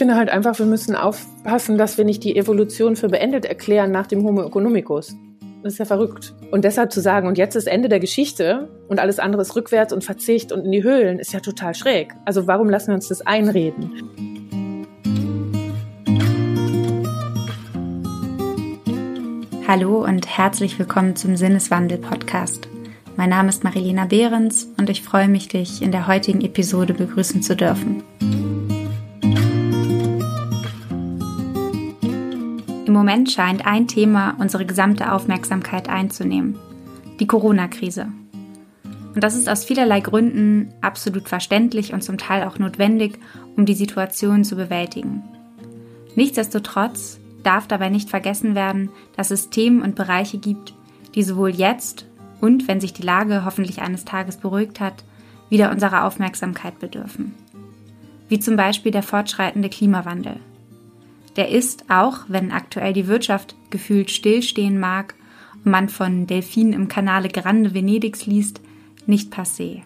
finde halt einfach, wir müssen aufpassen, dass wir nicht die Evolution für beendet erklären nach dem Homo economicus. Das ist ja verrückt. Und deshalb zu sagen, und jetzt ist Ende der Geschichte und alles andere ist rückwärts und Verzicht und in die Höhlen, ist ja total schräg. Also warum lassen wir uns das einreden? Hallo und herzlich willkommen zum Sinneswandel-Podcast. Mein Name ist Marilena Behrens und ich freue mich, dich in der heutigen Episode begrüßen zu dürfen. Im Moment scheint ein Thema unsere gesamte Aufmerksamkeit einzunehmen. Die Corona-Krise. Und das ist aus vielerlei Gründen absolut verständlich und zum Teil auch notwendig, um die Situation zu bewältigen. Nichtsdestotrotz darf dabei nicht vergessen werden, dass es Themen und Bereiche gibt, die sowohl jetzt und, wenn sich die Lage hoffentlich eines Tages beruhigt hat, wieder unserer Aufmerksamkeit bedürfen. Wie zum Beispiel der fortschreitende Klimawandel der ist, auch wenn aktuell die Wirtschaft gefühlt stillstehen mag und man von Delfinen im Kanale Grande Venedigs liest, nicht passé.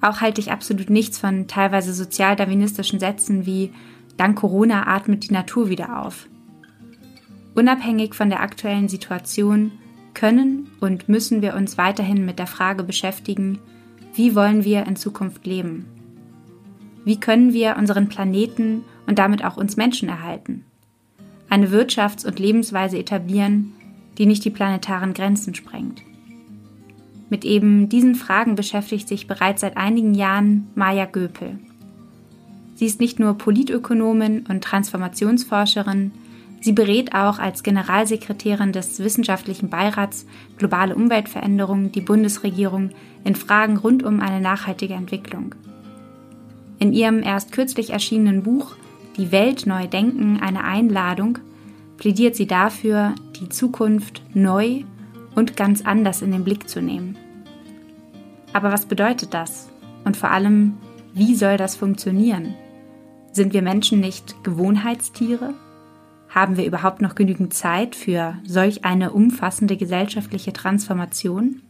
Auch halte ich absolut nichts von teilweise sozialdarwinistischen Sätzen wie Dank Corona atmet die Natur wieder auf. Unabhängig von der aktuellen Situation können und müssen wir uns weiterhin mit der Frage beschäftigen, wie wollen wir in Zukunft leben? Wie können wir unseren Planeten und damit auch uns Menschen erhalten. Eine Wirtschafts- und Lebensweise etablieren, die nicht die planetaren Grenzen sprengt. Mit eben diesen Fragen beschäftigt sich bereits seit einigen Jahren Maja Göpel. Sie ist nicht nur Politökonomin und Transformationsforscherin, sie berät auch als Generalsekretärin des Wissenschaftlichen Beirats Globale Umweltveränderung die Bundesregierung in Fragen rund um eine nachhaltige Entwicklung. In ihrem erst kürzlich erschienenen Buch die Welt neu denken, eine Einladung, plädiert sie dafür, die Zukunft neu und ganz anders in den Blick zu nehmen. Aber was bedeutet das? Und vor allem, wie soll das funktionieren? Sind wir Menschen nicht Gewohnheitstiere? Haben wir überhaupt noch genügend Zeit für solch eine umfassende gesellschaftliche Transformation?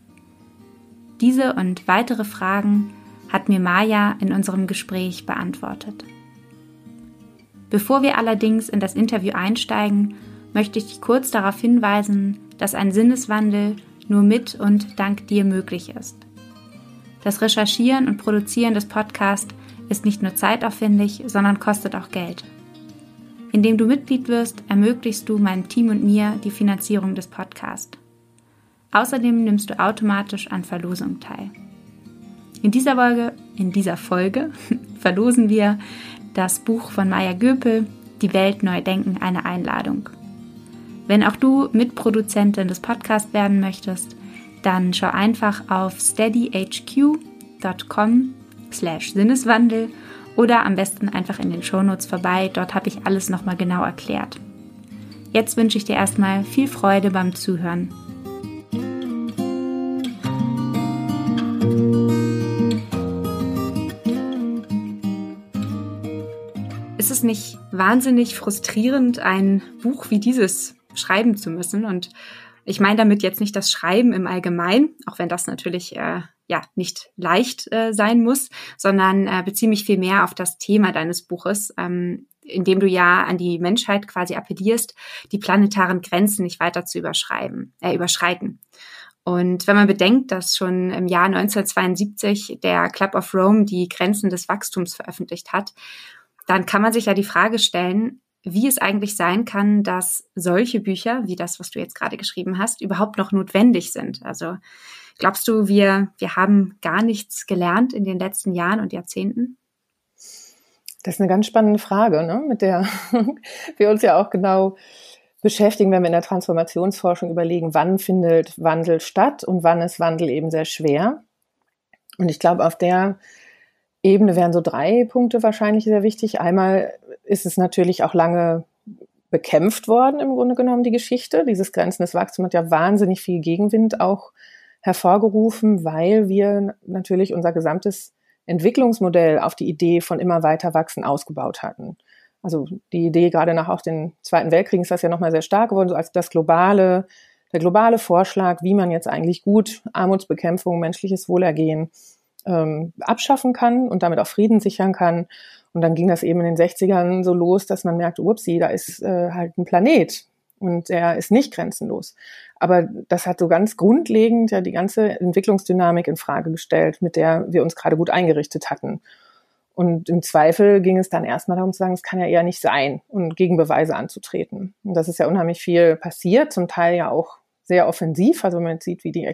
Diese und weitere Fragen hat mir Maya in unserem Gespräch beantwortet. Bevor wir allerdings in das Interview einsteigen, möchte ich dich kurz darauf hinweisen, dass ein Sinneswandel nur mit und dank dir möglich ist. Das Recherchieren und Produzieren des Podcasts ist nicht nur zeitaufwendig, sondern kostet auch Geld. Indem du Mitglied wirst, ermöglichst du meinem Team und mir die Finanzierung des Podcasts. Außerdem nimmst du automatisch an Verlosung teil. In dieser Folge, in dieser Folge verlosen wir das Buch von Maya Göpel, Die Welt neu denken, eine Einladung. Wenn auch du Mitproduzentin des Podcasts werden möchtest, dann schau einfach auf steadyhq.com slash Sinneswandel oder am besten einfach in den Shownotes vorbei. Dort habe ich alles nochmal genau erklärt. Jetzt wünsche ich dir erstmal viel Freude beim Zuhören. Es nicht wahnsinnig frustrierend, ein Buch wie dieses schreiben zu müssen? Und ich meine damit jetzt nicht das Schreiben im Allgemeinen, auch wenn das natürlich äh, ja nicht leicht äh, sein muss, sondern äh, beziehe mich viel mehr auf das Thema deines Buches, ähm, in dem du ja an die Menschheit quasi appellierst, die planetaren Grenzen nicht weiter zu überschreiben, äh, überschreiten. Und wenn man bedenkt, dass schon im Jahr 1972 der Club of Rome die Grenzen des Wachstums veröffentlicht hat dann kann man sich ja die Frage stellen, wie es eigentlich sein kann, dass solche Bücher, wie das, was du jetzt gerade geschrieben hast, überhaupt noch notwendig sind. Also glaubst du, wir, wir haben gar nichts gelernt in den letzten Jahren und Jahrzehnten? Das ist eine ganz spannende Frage, ne? mit der wir uns ja auch genau beschäftigen, wenn wir in der Transformationsforschung überlegen, wann findet Wandel statt und wann ist Wandel eben sehr schwer. Und ich glaube, auf der Ebene wären so drei Punkte wahrscheinlich sehr wichtig. Einmal ist es natürlich auch lange bekämpft worden, im Grunde genommen, die Geschichte. Dieses Grenzen des Wachstums hat ja wahnsinnig viel Gegenwind auch hervorgerufen, weil wir natürlich unser gesamtes Entwicklungsmodell auf die Idee von immer weiter wachsen ausgebaut hatten. Also die Idee gerade nach auch dem Zweiten Weltkrieg ist das ja nochmal sehr stark geworden, so als das globale, der globale Vorschlag, wie man jetzt eigentlich gut Armutsbekämpfung, menschliches Wohlergehen ähm, abschaffen kann und damit auch Frieden sichern kann. Und dann ging das eben in den 60ern so los, dass man merkt, upsie, da ist äh, halt ein Planet und er ist nicht grenzenlos. Aber das hat so ganz grundlegend ja die ganze Entwicklungsdynamik in Frage gestellt, mit der wir uns gerade gut eingerichtet hatten. Und im Zweifel ging es dann erstmal darum zu sagen, es kann ja eher nicht sein und Gegenbeweise anzutreten. Und das ist ja unheimlich viel passiert, zum Teil ja auch sehr offensiv. Also man sieht, wie die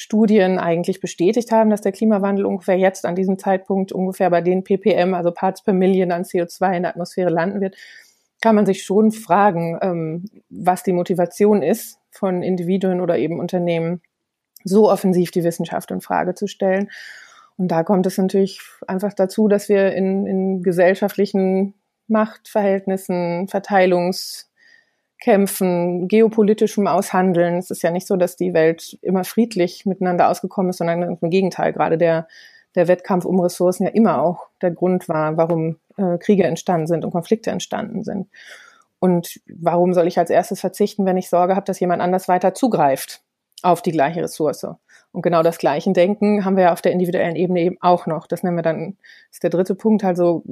Exxon-Studien eigentlich bestätigt haben, dass der Klimawandel ungefähr jetzt an diesem Zeitpunkt ungefähr bei den ppm, also Parts per Million an CO2 in der Atmosphäre landen wird, kann man sich schon fragen, ähm, was die Motivation ist von Individuen oder eben Unternehmen, so offensiv die Wissenschaft in Frage zu stellen. Und da kommt es natürlich einfach dazu, dass wir in, in gesellschaftlichen Machtverhältnissen, Verteilungskämpfen, geopolitischem Aushandeln. Es ist ja nicht so, dass die Welt immer friedlich miteinander ausgekommen ist, sondern im Gegenteil. Gerade der, der Wettkampf um Ressourcen ja immer auch der Grund war, warum äh, Kriege entstanden sind und Konflikte entstanden sind. Und warum soll ich als erstes verzichten, wenn ich Sorge habe, dass jemand anders weiter zugreift auf die gleiche Ressource? Und genau das gleiche Denken haben wir ja auf der individuellen Ebene eben auch noch. Das nennen wir dann, ist der dritte Punkt, also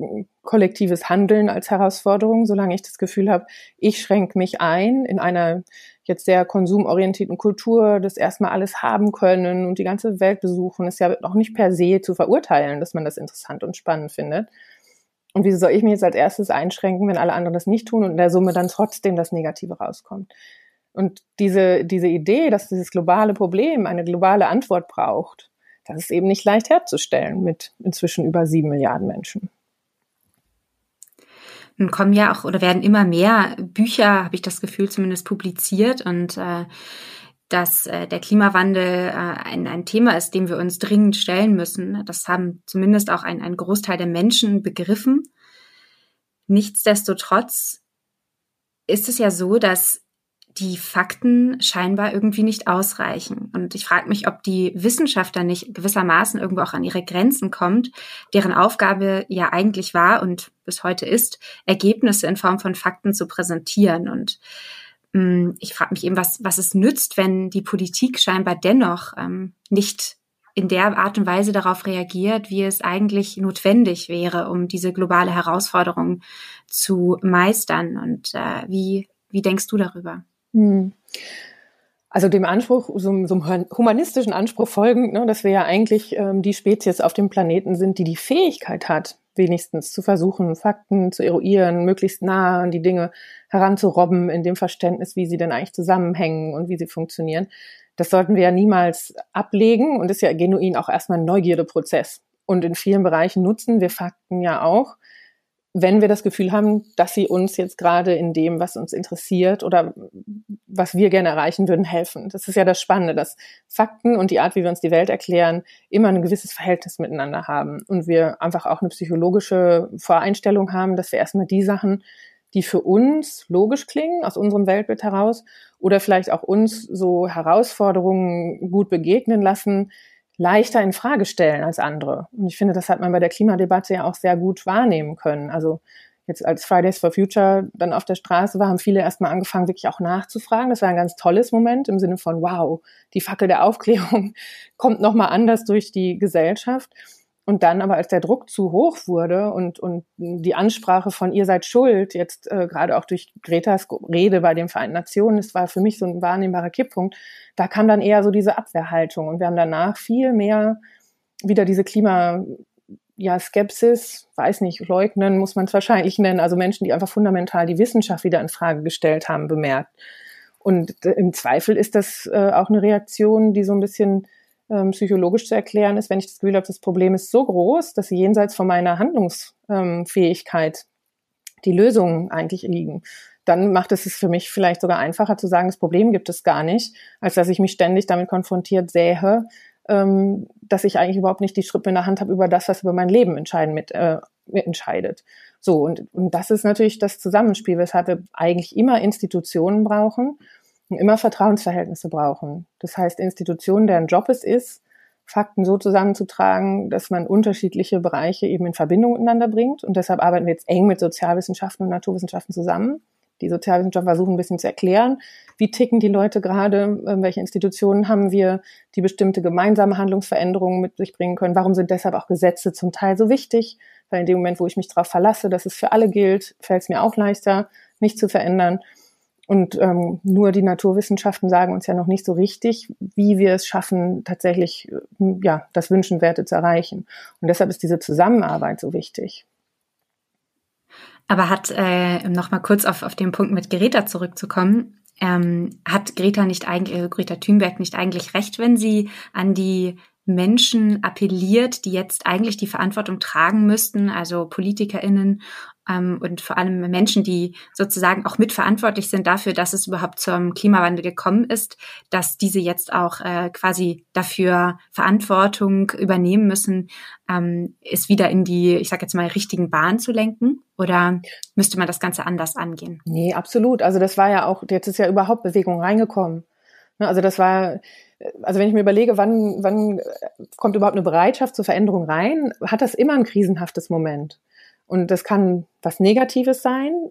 kollektives Handeln als Herausforderung. Solange ich das Gefühl habe, ich schränke mich ein in einer jetzt sehr konsumorientierten Kultur, das erstmal alles haben können und die ganze Welt besuchen, ist ja auch nicht per se zu verurteilen, dass man das interessant und spannend findet. Und wieso soll ich mich jetzt als erstes einschränken, wenn alle anderen das nicht tun und in der Summe dann trotzdem das Negative rauskommt? Und diese, diese Idee, dass dieses globale Problem eine globale Antwort braucht, das ist eben nicht leicht herzustellen mit inzwischen über sieben Milliarden Menschen. Nun kommen ja auch oder werden immer mehr Bücher, habe ich das Gefühl, zumindest publiziert und äh, dass äh, der Klimawandel äh, ein, ein Thema ist, dem wir uns dringend stellen müssen. Das haben zumindest auch ein, ein Großteil der Menschen begriffen. Nichtsdestotrotz ist es ja so, dass die Fakten scheinbar irgendwie nicht ausreichen. Und ich frage mich, ob die Wissenschaft dann nicht gewissermaßen irgendwo auch an ihre Grenzen kommt, deren Aufgabe ja eigentlich war und bis heute ist, Ergebnisse in Form von Fakten zu präsentieren. Und ähm, ich frage mich eben, was, was es nützt, wenn die Politik scheinbar dennoch ähm, nicht in der Art und Weise darauf reagiert, wie es eigentlich notwendig wäre, um diese globale Herausforderung zu meistern. Und äh, wie, wie denkst du darüber? Hm. Also dem Anspruch, so, so einem humanistischen Anspruch folgend, ne, dass wir ja eigentlich ähm, die Spezies auf dem Planeten sind, die die Fähigkeit hat, wenigstens zu versuchen, Fakten zu eruieren, möglichst nah an die Dinge heranzurobben in dem Verständnis, wie sie denn eigentlich zusammenhängen und wie sie funktionieren. Das sollten wir ja niemals ablegen und ist ja genuin auch erstmal ein Neugierdeprozess. Und in vielen Bereichen nutzen wir Fakten ja auch, wenn wir das Gefühl haben, dass sie uns jetzt gerade in dem, was uns interessiert oder was wir gerne erreichen würden, helfen. Das ist ja das Spannende, dass Fakten und die Art, wie wir uns die Welt erklären, immer ein gewisses Verhältnis miteinander haben und wir einfach auch eine psychologische Voreinstellung haben, dass wir erstmal die Sachen, die für uns logisch klingen, aus unserem Weltbild heraus, oder vielleicht auch uns so Herausforderungen gut begegnen lassen, leichter in Frage stellen als andere. Und ich finde, das hat man bei der Klimadebatte ja auch sehr gut wahrnehmen können. Also jetzt als Fridays for Future dann auf der Straße war, haben viele erstmal angefangen, wirklich auch nachzufragen. Das war ein ganz tolles Moment im Sinne von, wow, die Fackel der Aufklärung kommt nochmal anders durch die Gesellschaft. Und dann aber, als der Druck zu hoch wurde und, und die Ansprache von ihr seid schuld, jetzt äh, gerade auch durch Gretas Rede bei den Vereinten Nationen, das war für mich so ein wahrnehmbarer Kipppunkt, da kam dann eher so diese Abwehrhaltung. Und wir haben danach viel mehr wieder diese Klima, ja, Skepsis, weiß nicht, leugnen muss man es wahrscheinlich nennen, also Menschen, die einfach fundamental die Wissenschaft wieder in Frage gestellt haben, bemerkt. Und äh, im Zweifel ist das äh, auch eine Reaktion, die so ein bisschen ähm, psychologisch zu erklären ist, wenn ich das Gefühl habe, das Problem ist so groß, dass jenseits von meiner Handlungsfähigkeit die Lösungen eigentlich liegen. Dann macht es es für mich vielleicht sogar einfacher zu sagen, das Problem gibt es gar nicht, als dass ich mich ständig damit konfrontiert sähe, ähm, dass ich eigentlich überhaupt nicht die Schritte in der Hand habe über das, was über mein Leben entscheiden mit, äh, entscheidet. So, und, und das ist natürlich das Zusammenspiel, weshalb wir eigentlich immer Institutionen brauchen, immer Vertrauensverhältnisse brauchen. Das heißt, Institutionen, deren Job es ist, Fakten so zusammenzutragen, dass man unterschiedliche Bereiche eben in Verbindung miteinander bringt. Und deshalb arbeiten wir jetzt eng mit Sozialwissenschaften und Naturwissenschaften zusammen. Die Sozialwissenschaften versuchen ein bisschen zu erklären, wie ticken die Leute gerade, ähm, welche Institutionen haben wir, die bestimmte gemeinsame Handlungsveränderungen mit sich bringen können. Warum sind deshalb auch Gesetze zum Teil so wichtig? weil in dem Moment, wo ich mich darauf verlasse, dass es für alle gilt, fällt es mir auch leichter, mich zu verändern. Und ähm, nur die Naturwissenschaften sagen uns ja noch nicht so richtig, wie wir es schaffen, tatsächlich äh, ja das Wünschenwerte zu erreichen. Und deshalb ist diese Zusammenarbeit so wichtig. Aber hat, äh, noch mal kurz auf, auf den Punkt mit Greta zurückzukommen, ähm, hat Greta nicht eigentlich, äh, Greta Thunberg nicht eigentlich recht, wenn sie an die Menschen appelliert, die jetzt eigentlich die Verantwortung tragen müssten, also PolitikerInnen ähm, und vor allem Menschen, die sozusagen auch mitverantwortlich sind dafür, dass es überhaupt zum Klimawandel gekommen ist, dass diese jetzt auch äh, quasi dafür Verantwortung übernehmen müssen, ähm, es wieder in die, ich sage jetzt mal, richtigen Bahn zu lenken? Oder müsste man das Ganze anders angehen? Nee, absolut. Also das war ja auch, jetzt ist ja überhaupt Bewegung reingekommen. Ne, also das war, also wenn ich mir überlege, wann, wann kommt überhaupt eine Bereitschaft zur Veränderung rein, hat das immer ein krisenhaftes Moment. Und das kann was Negatives sein,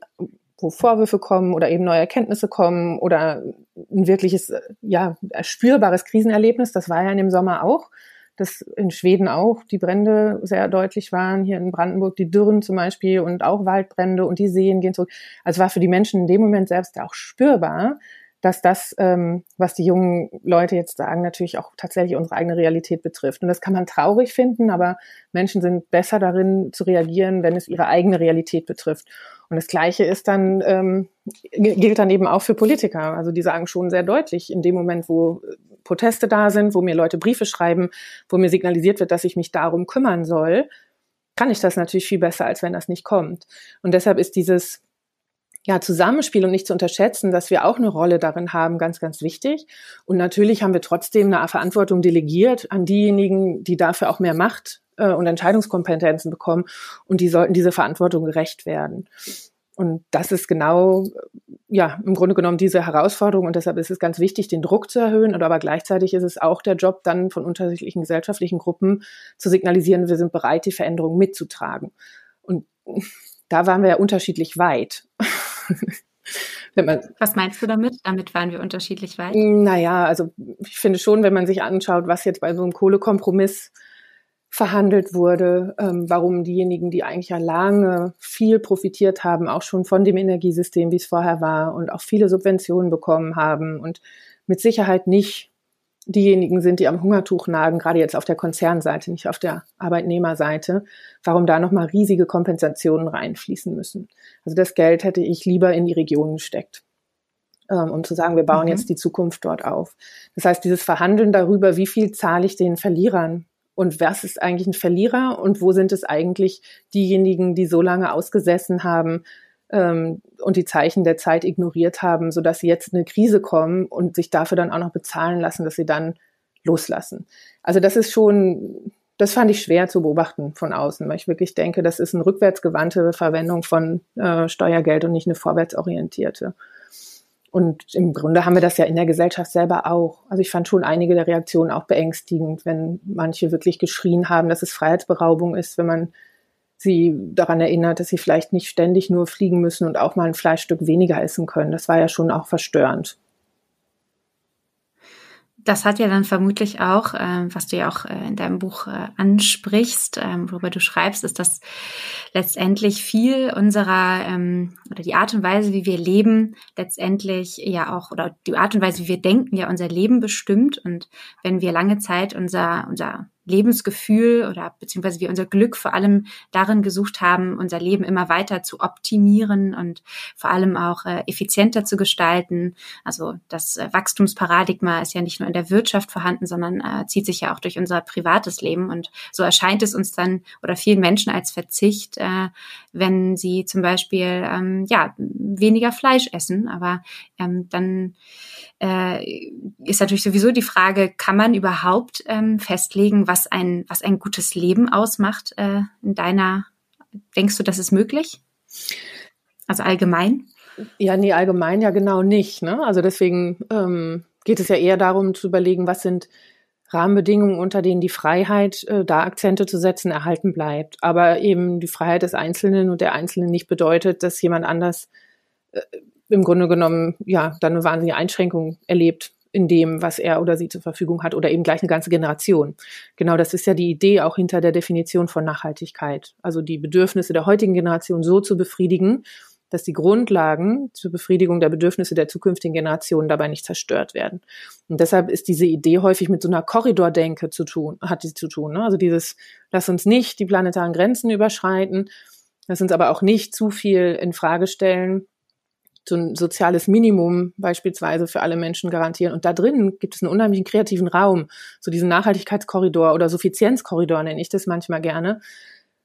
wo Vorwürfe kommen oder eben neue Erkenntnisse kommen oder ein wirkliches, ja, spürbares Krisenerlebnis. Das war ja in dem Sommer auch, dass in Schweden auch die Brände sehr deutlich waren, hier in Brandenburg die Dürren zum Beispiel und auch Waldbrände und die Seen gehen zurück. Also war für die Menschen in dem Moment selbst auch spürbar, dass das, ähm, was die jungen Leute jetzt sagen, natürlich auch tatsächlich unsere eigene Realität betrifft. Und das kann man traurig finden, aber Menschen sind besser darin zu reagieren, wenn es ihre eigene Realität betrifft. Und das Gleiche ist dann, ähm, gilt dann eben auch für Politiker. Also die sagen schon sehr deutlich, in dem Moment, wo Proteste da sind, wo mir Leute Briefe schreiben, wo mir signalisiert wird, dass ich mich darum kümmern soll, kann ich das natürlich viel besser, als wenn das nicht kommt. Und deshalb ist dieses ja, Zusammenspiel und nicht zu unterschätzen, dass wir auch eine Rolle darin haben, ganz, ganz wichtig. Und natürlich haben wir trotzdem eine Verantwortung delegiert an diejenigen, die dafür auch mehr Macht äh, und Entscheidungskompetenzen bekommen. Und die sollten dieser Verantwortung gerecht werden. Und das ist genau, ja, im Grunde genommen diese Herausforderung. Und deshalb ist es ganz wichtig, den Druck zu erhöhen. Und aber gleichzeitig ist es auch der Job, dann von unterschiedlichen gesellschaftlichen Gruppen zu signalisieren, wir sind bereit, die Veränderung mitzutragen. Und da waren wir ja unterschiedlich weit. Was meinst du damit? Damit waren wir unterschiedlich weit? Naja, also ich finde schon, wenn man sich anschaut, was jetzt bei so einem Kohlekompromiss verhandelt wurde, ähm, warum diejenigen, die eigentlich ja lange viel profitiert haben, auch schon von dem Energiesystem, wie es vorher war, und auch viele Subventionen bekommen haben und mit Sicherheit nicht diejenigen sind, die am Hungertuch nagen, gerade jetzt auf der Konzernseite, nicht auf der Arbeitnehmerseite, warum da nochmal riesige Kompensationen reinfließen müssen. Also das Geld hätte ich lieber in die Regionen gesteckt, ähm, um zu sagen, wir bauen mhm. jetzt die Zukunft dort auf. Das heißt, dieses Verhandeln darüber, wie viel zahle ich den Verlierern und was ist eigentlich ein Verlierer und wo sind es eigentlich diejenigen, die so lange ausgesessen haben, ähm, und die Zeichen der Zeit ignoriert haben, sodass sie jetzt in eine Krise kommen und sich dafür dann auch noch bezahlen lassen, dass sie dann loslassen. Also das ist schon, das fand ich schwer zu beobachten von außen, weil ich wirklich denke, das ist eine rückwärtsgewandte Verwendung von äh, Steuergeld und nicht eine vorwärtsorientierte. Und im Grunde haben wir das ja in der Gesellschaft selber auch. Also ich fand schon einige der Reaktionen auch beängstigend, wenn manche wirklich geschrien haben, dass es Freiheitsberaubung ist, wenn man sie daran erinnert, dass sie vielleicht nicht ständig nur fliegen müssen und auch mal ein Fleischstück weniger essen können. Das war ja schon auch verstörend. Das hat ja dann vermutlich auch, äh, was du ja auch äh, in deinem Buch äh, ansprichst, ähm, worüber du schreibst, ist, dass letztendlich viel unserer ähm, oder die Art und Weise, wie wir leben, letztendlich ja auch oder die Art und Weise, wie wir denken, ja unser Leben bestimmt. Und wenn wir lange Zeit unser unser Lebensgefühl oder beziehungsweise wir unser Glück vor allem darin gesucht haben, unser Leben immer weiter zu optimieren und vor allem auch äh, effizienter zu gestalten. Also das äh, Wachstumsparadigma ist ja nicht nur in der Wirtschaft vorhanden, sondern äh, zieht sich ja auch durch unser privates Leben. Und so erscheint es uns dann oder vielen Menschen als Verzicht, äh, wenn sie zum Beispiel ähm, ja weniger Fleisch essen. Aber ähm, dann äh, ist natürlich sowieso die Frage, kann man überhaupt ähm, festlegen, was ein, was ein gutes Leben ausmacht äh, in deiner, denkst du, das ist möglich? Also allgemein? Ja, nee, allgemein ja genau nicht. Ne? Also deswegen ähm, geht es ja eher darum zu überlegen, was sind Rahmenbedingungen, unter denen die Freiheit, äh, da Akzente zu setzen, erhalten bleibt. Aber eben die Freiheit des Einzelnen und der Einzelnen nicht bedeutet, dass jemand anders äh, im Grunde genommen ja dann eine wahnsinnige Einschränkung erlebt in dem, was er oder sie zur Verfügung hat oder eben gleich eine ganze Generation. Genau, das ist ja die Idee auch hinter der Definition von Nachhaltigkeit. Also die Bedürfnisse der heutigen Generation so zu befriedigen, dass die Grundlagen zur Befriedigung der Bedürfnisse der zukünftigen Generationen dabei nicht zerstört werden. Und deshalb ist diese Idee häufig mit so einer Korridordenke zu tun, hat sie zu tun. Ne? Also dieses, lass uns nicht die planetaren Grenzen überschreiten, lass uns aber auch nicht zu viel in Frage stellen, so ein soziales Minimum beispielsweise für alle Menschen garantieren. Und da drin gibt es einen unheimlichen kreativen Raum, so diesen Nachhaltigkeitskorridor oder Suffizienzkorridor nenne ich das manchmal gerne,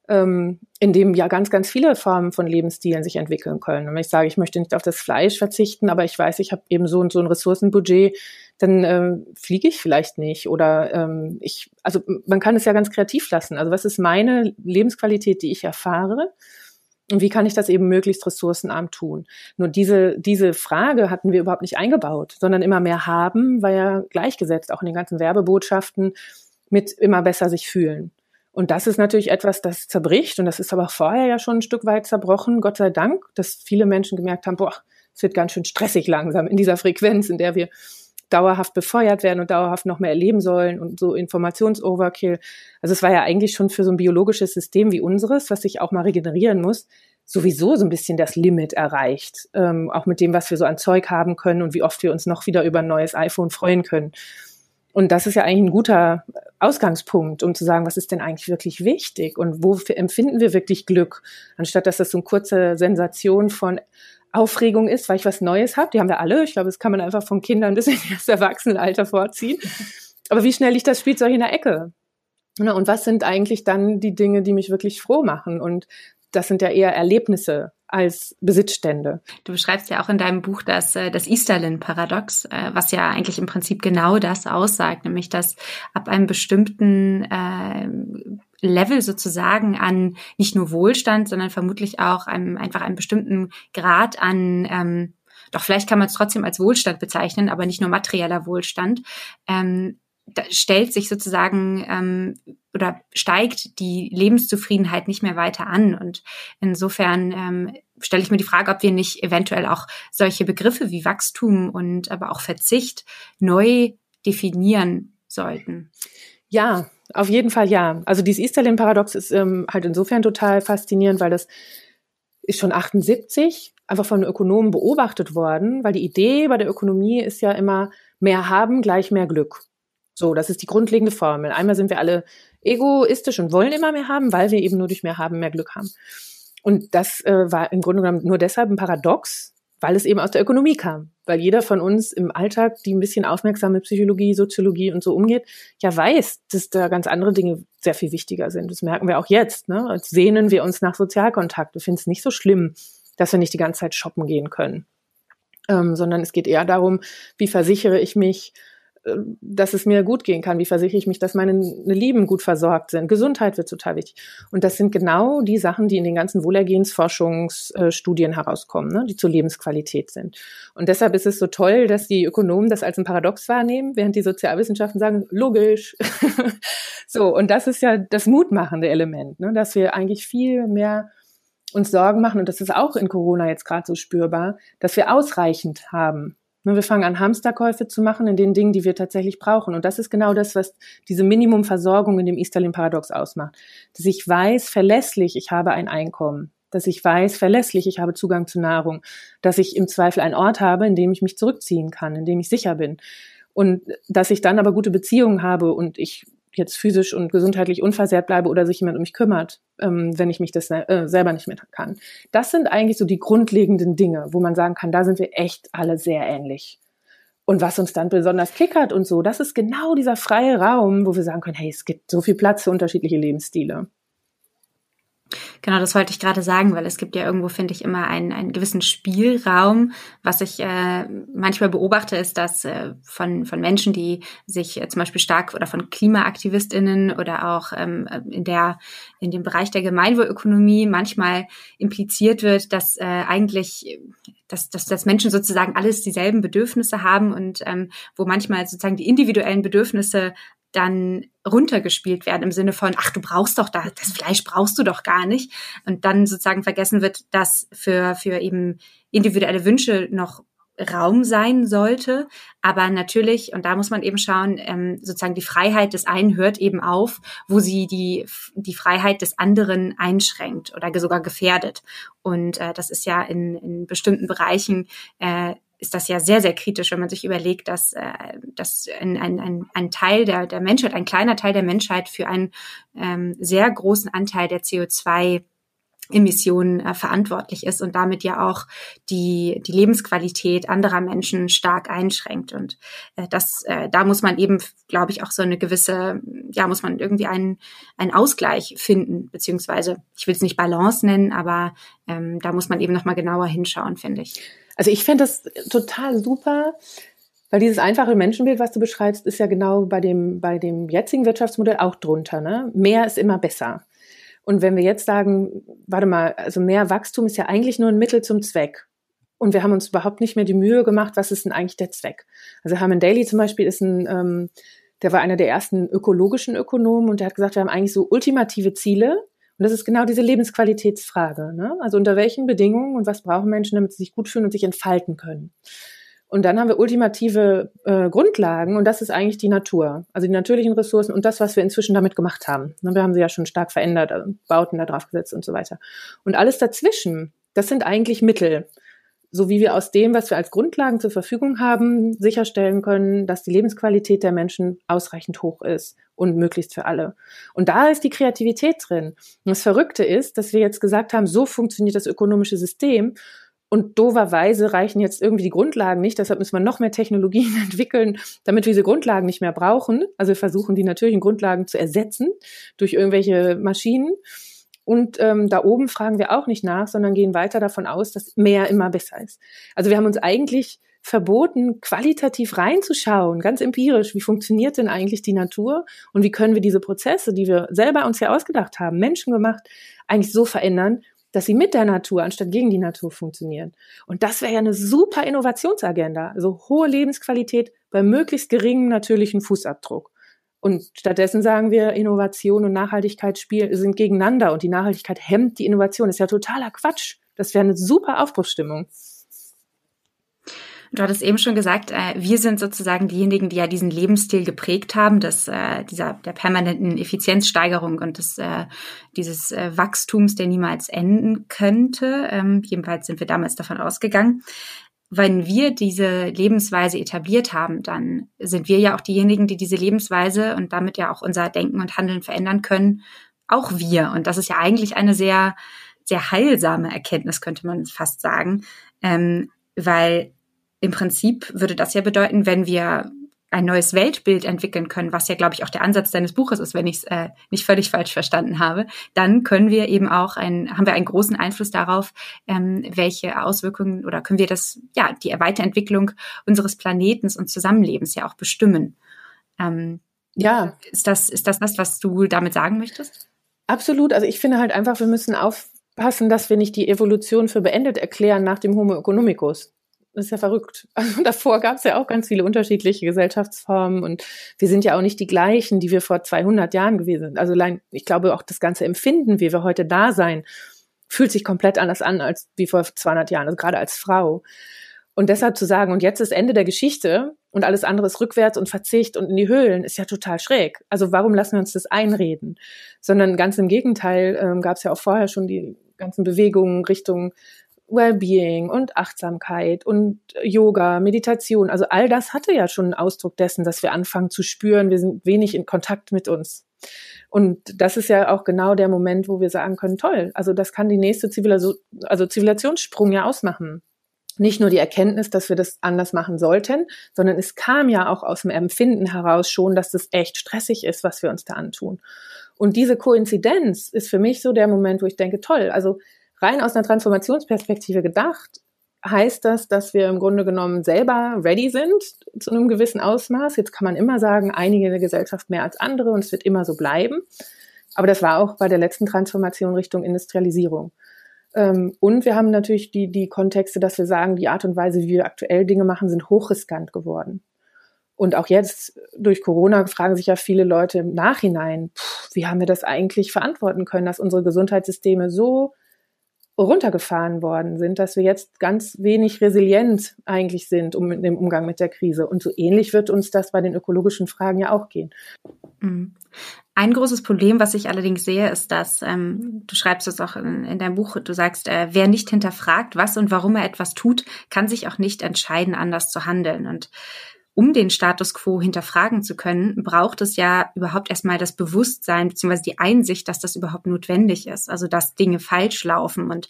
ähm, in dem ja ganz, ganz viele Formen von Lebensstilen sich entwickeln können. Und wenn ich sage, ich möchte nicht auf das Fleisch verzichten, aber ich weiß, ich habe eben so und so ein Ressourcenbudget, dann ähm, fliege ich vielleicht nicht. Oder ähm, ich, also man kann es ja ganz kreativ lassen. Also was ist meine Lebensqualität, die ich erfahre? Und wie kann ich das eben möglichst ressourcenarm tun? Nur diese, diese Frage hatten wir überhaupt nicht eingebaut, sondern immer mehr haben, war ja gleichgesetzt, auch in den ganzen Werbebotschaften mit immer besser sich fühlen. Und das ist natürlich etwas, das zerbricht. Und das ist aber vorher ja schon ein Stück weit zerbrochen. Gott sei Dank, dass viele Menschen gemerkt haben, boah, es wird ganz schön stressig langsam in dieser Frequenz, in der wir dauerhaft befeuert werden und dauerhaft noch mehr erleben sollen und so Informationsoverkill. Also es war ja eigentlich schon für so ein biologisches System wie unseres, was sich auch mal regenerieren muss, sowieso so ein bisschen das Limit erreicht. Ähm, auch mit dem, was wir so an Zeug haben können und wie oft wir uns noch wieder über ein neues iPhone freuen können. Und das ist ja eigentlich ein guter Ausgangspunkt, um zu sagen, was ist denn eigentlich wirklich wichtig und wo empfinden wir wirklich Glück, anstatt dass das so eine kurze Sensation von Aufregung ist, weil ich was Neues habe. Die haben wir alle. Ich glaube, das kann man einfach von Kindern bis in das Erwachsenenalter vorziehen. Aber wie schnell liegt das Spielzeug in der Ecke? Und was sind eigentlich dann die Dinge, die mich wirklich froh machen? Und das sind ja eher Erlebnisse als Besitzstände. Du beschreibst ja auch in deinem Buch das, äh, das Easterlin-Paradox, äh, was ja eigentlich im Prinzip genau das aussagt, nämlich dass ab einem bestimmten äh, Level sozusagen an nicht nur Wohlstand, sondern vermutlich auch einem, einfach einem bestimmten Grad an ähm, doch vielleicht kann man es trotzdem als Wohlstand bezeichnen, aber nicht nur materieller Wohlstand, ähm, da stellt sich sozusagen ähm, oder steigt die Lebenszufriedenheit nicht mehr weiter an. Und insofern ähm, stelle ich mir die Frage, ob wir nicht eventuell auch solche Begriffe wie Wachstum und aber auch Verzicht neu definieren sollten. Ja, auf jeden Fall ja. Also dieses Easterlin-Paradox ist ähm, halt insofern total faszinierend, weil das ist schon 78 einfach von Ökonomen beobachtet worden, weil die Idee bei der Ökonomie ist ja immer mehr haben gleich mehr Glück. So, das ist die grundlegende Formel. Einmal sind wir alle egoistisch und wollen immer mehr haben, weil wir eben nur durch mehr haben mehr Glück haben. Und das äh, war im Grunde genommen nur deshalb ein Paradox, weil es eben aus der Ökonomie kam. Weil jeder von uns im Alltag, die ein bisschen aufmerksam mit Psychologie, Soziologie und so umgeht, ja weiß, dass da ganz andere Dinge sehr viel wichtiger sind. Das merken wir auch jetzt. Ne? Als sehnen wir uns nach Sozialkontakt. Wir finden es nicht so schlimm, dass wir nicht die ganze Zeit shoppen gehen können. Ähm, sondern es geht eher darum, wie versichere ich mich, dass es mir gut gehen kann. Wie versichere ich mich, dass meine Lieben gut versorgt sind? Gesundheit wird total wichtig. Und das sind genau die Sachen, die in den ganzen Wohlergehensforschungsstudien herauskommen, ne? die zur Lebensqualität sind. Und deshalb ist es so toll, dass die Ökonomen das als ein Paradox wahrnehmen, während die Sozialwissenschaften sagen, logisch. so, und das ist ja das mutmachende Element, ne? dass wir eigentlich viel mehr uns Sorgen machen, und das ist auch in Corona jetzt gerade so spürbar, dass wir ausreichend haben wir fangen an, Hamsterkäufe zu machen in den Dingen, die wir tatsächlich brauchen. Und das ist genau das, was diese Minimumversorgung in dem Easterlin-Paradox ausmacht. Dass ich weiß, verlässlich, ich habe ein Einkommen. Dass ich weiß, verlässlich, ich habe Zugang zu Nahrung. Dass ich im Zweifel einen Ort habe, in dem ich mich zurückziehen kann, in dem ich sicher bin. Und dass ich dann aber gute Beziehungen habe und ich jetzt physisch und gesundheitlich unversehrt bleibe oder sich jemand um mich kümmert, ähm, wenn ich mich das äh, selber nicht mehr kann. Das sind eigentlich so die grundlegenden Dinge, wo man sagen kann, da sind wir echt alle sehr ähnlich. Und was uns dann besonders kickert und so, das ist genau dieser freie Raum, wo wir sagen können, hey, es gibt so viel Platz für unterschiedliche Lebensstile. Genau, das wollte ich gerade sagen, weil es gibt ja irgendwo, finde ich, immer einen, einen gewissen Spielraum. Was ich äh, manchmal beobachte, ist, dass äh, von, von Menschen, die sich äh, zum Beispiel stark oder von KlimaaktivistInnen oder auch ähm, in der in dem Bereich der Gemeinwohlökonomie manchmal impliziert wird, dass äh, eigentlich dass, dass, dass Menschen sozusagen alles dieselben Bedürfnisse haben und ähm, wo manchmal sozusagen die individuellen Bedürfnisse dann runtergespielt werden im Sinne von, ach, du brauchst doch da, das Fleisch brauchst du doch gar nicht. Und dann sozusagen vergessen wird, dass für, für eben individuelle Wünsche noch Raum sein sollte. Aber natürlich, und da muss man eben schauen, ähm, sozusagen die Freiheit des einen hört eben auf, wo sie die, die Freiheit des anderen einschränkt oder sogar gefährdet. Und äh, das ist ja in, in bestimmten Bereichen äh, ist das ja sehr, sehr kritisch, wenn man sich überlegt, dass, äh, dass ein, ein, ein Teil der, der Menschheit, ein kleiner Teil der Menschheit für einen ähm, sehr großen Anteil der CO2 Emissionen äh, verantwortlich ist und damit ja auch die, die Lebensqualität anderer Menschen stark einschränkt. Und äh, das, äh, da muss man eben, glaube ich, auch so eine gewisse, ja, muss man irgendwie einen, einen Ausgleich finden, beziehungsweise, ich will es nicht Balance nennen, aber ähm, da muss man eben nochmal genauer hinschauen, finde ich. Also ich fände das total super, weil dieses einfache Menschenbild, was du beschreibst, ist ja genau bei dem, bei dem jetzigen Wirtschaftsmodell auch drunter. Ne? Mehr ist immer besser. Und wenn wir jetzt sagen, warte mal, also mehr Wachstum ist ja eigentlich nur ein Mittel zum Zweck. Und wir haben uns überhaupt nicht mehr die Mühe gemacht, was ist denn eigentlich der Zweck? Also Herman Daly zum Beispiel ist ein, ähm, der war einer der ersten ökologischen Ökonomen und der hat gesagt, wir haben eigentlich so ultimative Ziele. Und das ist genau diese Lebensqualitätsfrage. Ne? Also unter welchen Bedingungen und was brauchen Menschen, damit sie sich gut fühlen und sich entfalten können? Und dann haben wir ultimative äh, Grundlagen und das ist eigentlich die Natur, also die natürlichen Ressourcen und das, was wir inzwischen damit gemacht haben. Ne, wir haben sie ja schon stark verändert, also Bauten da drauf gesetzt und so weiter. Und alles dazwischen, das sind eigentlich Mittel, so wie wir aus dem, was wir als Grundlagen zur Verfügung haben, sicherstellen können, dass die Lebensqualität der Menschen ausreichend hoch ist und möglichst für alle. Und da ist die Kreativität drin. Und das Verrückte ist, dass wir jetzt gesagt haben, so funktioniert das ökonomische System und doverweise reichen jetzt irgendwie die Grundlagen nicht. Deshalb müssen wir noch mehr Technologien entwickeln, damit wir diese Grundlagen nicht mehr brauchen. Also wir versuchen die natürlichen Grundlagen zu ersetzen durch irgendwelche Maschinen. Und ähm, da oben fragen wir auch nicht nach, sondern gehen weiter davon aus, dass mehr immer besser ist. Also wir haben uns eigentlich verboten, qualitativ reinzuschauen, ganz empirisch, wie funktioniert denn eigentlich die Natur und wie können wir diese Prozesse, die wir selber uns ja ausgedacht haben, menschengemacht, eigentlich so verändern, dass sie mit der Natur anstatt gegen die Natur funktionieren. Und das wäre ja eine super Innovationsagenda. Also hohe Lebensqualität bei möglichst geringem natürlichen Fußabdruck. Und stattdessen sagen wir, Innovation und Nachhaltigkeit sind gegeneinander und die Nachhaltigkeit hemmt die Innovation. Das ist ja totaler Quatsch. Das wäre eine super Aufbruchsstimmung. Du hattest eben schon gesagt, äh, wir sind sozusagen diejenigen, die ja diesen Lebensstil geprägt haben, des, äh, dieser, der permanenten Effizienzsteigerung und des, äh, dieses Wachstums, der niemals enden könnte. Ähm, jedenfalls sind wir damals davon ausgegangen. Wenn wir diese Lebensweise etabliert haben, dann sind wir ja auch diejenigen, die diese Lebensweise und damit ja auch unser Denken und Handeln verändern können. Auch wir. Und das ist ja eigentlich eine sehr, sehr heilsame Erkenntnis, könnte man fast sagen. Ähm, weil im Prinzip würde das ja bedeuten, wenn wir ein neues Weltbild entwickeln können, was ja, glaube ich, auch der Ansatz deines Buches ist, wenn ich es äh, nicht völlig falsch verstanden habe, dann können wir eben auch ein, haben wir einen großen Einfluss darauf, ähm, welche Auswirkungen oder können wir das, ja, die Weiterentwicklung unseres Planetens und Zusammenlebens ja auch bestimmen. Ähm, ja. Ist das, ist das das, was du damit sagen möchtest? Absolut. Also ich finde halt einfach, wir müssen aufpassen, dass wir nicht die Evolution für beendet erklären nach dem Homo economicus. Ist ja verrückt. Also davor gab es ja auch ganz viele unterschiedliche Gesellschaftsformen und wir sind ja auch nicht die gleichen, die wir vor 200 Jahren gewesen sind. Also allein, ich glaube auch das ganze Empfinden, wie wir heute da sein, fühlt sich komplett anders an als wie vor 200 Jahren, also gerade als Frau. Und deshalb zu sagen, und jetzt ist Ende der Geschichte und alles andere ist rückwärts und Verzicht und in die Höhlen, ist ja total schräg. Also warum lassen wir uns das einreden? Sondern ganz im Gegenteil ähm, gab es ja auch vorher schon die ganzen Bewegungen Richtung Wellbeing und Achtsamkeit und Yoga, Meditation. Also all das hatte ja schon einen Ausdruck dessen, dass wir anfangen zu spüren, wir sind wenig in Kontakt mit uns. Und das ist ja auch genau der Moment, wo wir sagen können, toll, also das kann die nächste Zivilisation, also Zivilisationssprung ja ausmachen. Nicht nur die Erkenntnis, dass wir das anders machen sollten, sondern es kam ja auch aus dem Empfinden heraus schon, dass das echt stressig ist, was wir uns da antun. Und diese Koinzidenz ist für mich so der Moment, wo ich denke, toll, also rein aus einer Transformationsperspektive gedacht, heißt das, dass wir im Grunde genommen selber ready sind zu einem gewissen Ausmaß. Jetzt kann man immer sagen, einige in der Gesellschaft mehr als andere und es wird immer so bleiben. Aber das war auch bei der letzten Transformation Richtung Industrialisierung. Ähm, und wir haben natürlich die, die Kontexte, dass wir sagen, die Art und Weise, wie wir aktuell Dinge machen, sind hochriskant geworden. Und auch jetzt durch Corona fragen sich ja viele Leute im Nachhinein, pff, wie haben wir das eigentlich verantworten können, dass unsere Gesundheitssysteme so runtergefahren worden sind, dass wir jetzt ganz wenig resilient eigentlich sind um, im Umgang mit der Krise. Und so ähnlich wird uns das bei den ökologischen Fragen ja auch gehen. Mhm. Ein großes Problem, was ich allerdings sehe, ist, dass ähm, du schreibst es auch in, in, deinem Buch, du sagst, äh, wer nicht hinterfragt, was und warum er etwas tut, kann sich auch nicht entscheiden, anders zu handeln. Und um den Status quo hinterfragen zu können, braucht es ja überhaupt erstmal das Bewusstsein bzw. die Einsicht, dass das überhaupt notwendig ist, also dass Dinge falsch laufen. Und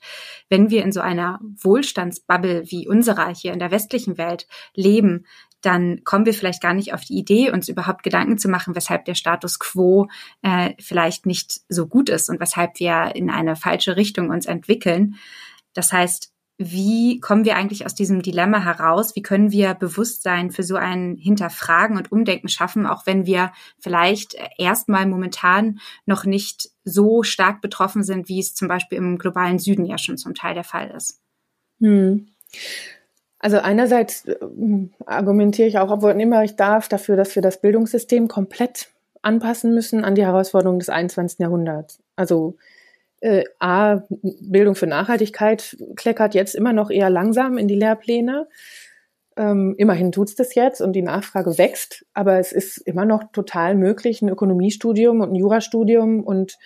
wenn wir in so einer Wohlstandsbubble wie unserer hier in der westlichen Welt leben, dann kommen wir vielleicht gar nicht auf die Idee, uns überhaupt Gedanken zu machen, weshalb der Status quo äh, vielleicht nicht so gut ist und weshalb wir in eine falsche Richtung uns entwickeln. Das heißt, wie kommen wir eigentlich aus diesem Dilemma heraus? Wie können wir Bewusstsein für so ein Hinterfragen und Umdenken schaffen, auch wenn wir vielleicht erstmal momentan noch nicht so stark betroffen sind, wie es zum Beispiel im globalen Süden ja schon zum Teil der Fall ist? Hm. Also einerseits äh, argumentiere ich auch, obwohl immer ich darf, dafür, dass wir das Bildungssystem komplett anpassen müssen an die Herausforderungen des 21. Jahrhunderts. Also äh, A, Bildung für Nachhaltigkeit kleckert jetzt immer noch eher langsam in die Lehrpläne. Ähm, immerhin tut's das jetzt und die Nachfrage wächst, aber es ist immer noch total möglich, ein Ökonomiestudium und ein Jurastudium und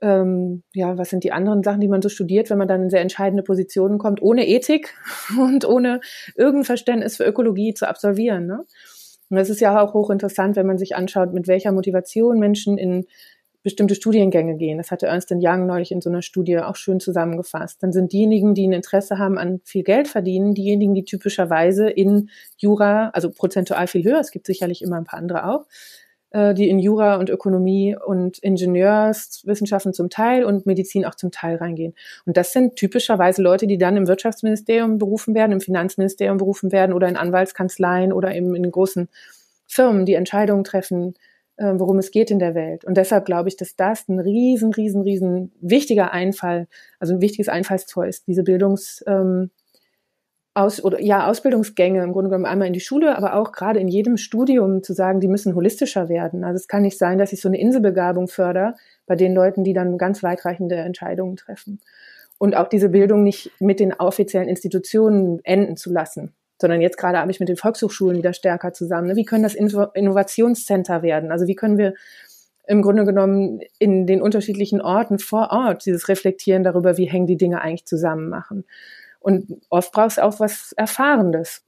ähm, ja, was sind die anderen Sachen, die man so studiert, wenn man dann in sehr entscheidende Positionen kommt, ohne Ethik und ohne irgendein Verständnis für Ökologie zu absolvieren. Ne? Und das ist ja auch hochinteressant, wenn man sich anschaut, mit welcher Motivation Menschen in bestimmte Studiengänge gehen. Das hatte Ernst Young neulich in so einer Studie auch schön zusammengefasst. Dann sind diejenigen, die ein Interesse haben an viel Geld verdienen, diejenigen, die typischerweise in Jura, also prozentual viel höher, es gibt sicherlich immer ein paar andere auch, äh, die in Jura und Ökonomie und Ingenieurswissenschaften zum Teil und Medizin auch zum Teil reingehen. Und das sind typischerweise Leute, die dann im Wirtschaftsministerium berufen werden, im Finanzministerium berufen werden oder in Anwaltskanzleien oder eben in großen Firmen, die Entscheidungen treffen, worum es geht in der Welt. Und deshalb glaube ich, dass das ein riesen, riesen, riesen wichtiger Einfall, also ein wichtiges Einfallstor ist, diese Bildungs, ähm, aus, oder ja, Ausbildungsgänge im Grunde genommen einmal in die Schule, aber auch gerade in jedem Studium zu sagen, die müssen holistischer werden. Also es kann nicht sein, dass ich so eine Inselbegabung fördere bei den Leuten, die dann ganz weitreichende Entscheidungen treffen. Und auch diese Bildung nicht mit den offiziellen Institutionen enden zu lassen sondern jetzt gerade habe ich mit den Volkshochschulen wieder stärker zusammen. Ne? Wie können das Innovationscenter werden? Also wie können wir im Grunde genommen in den unterschiedlichen Orten vor Ort dieses Reflektieren darüber, wie hängen die Dinge eigentlich zusammen machen. Und oft brauchst du auch was Erfahrendes.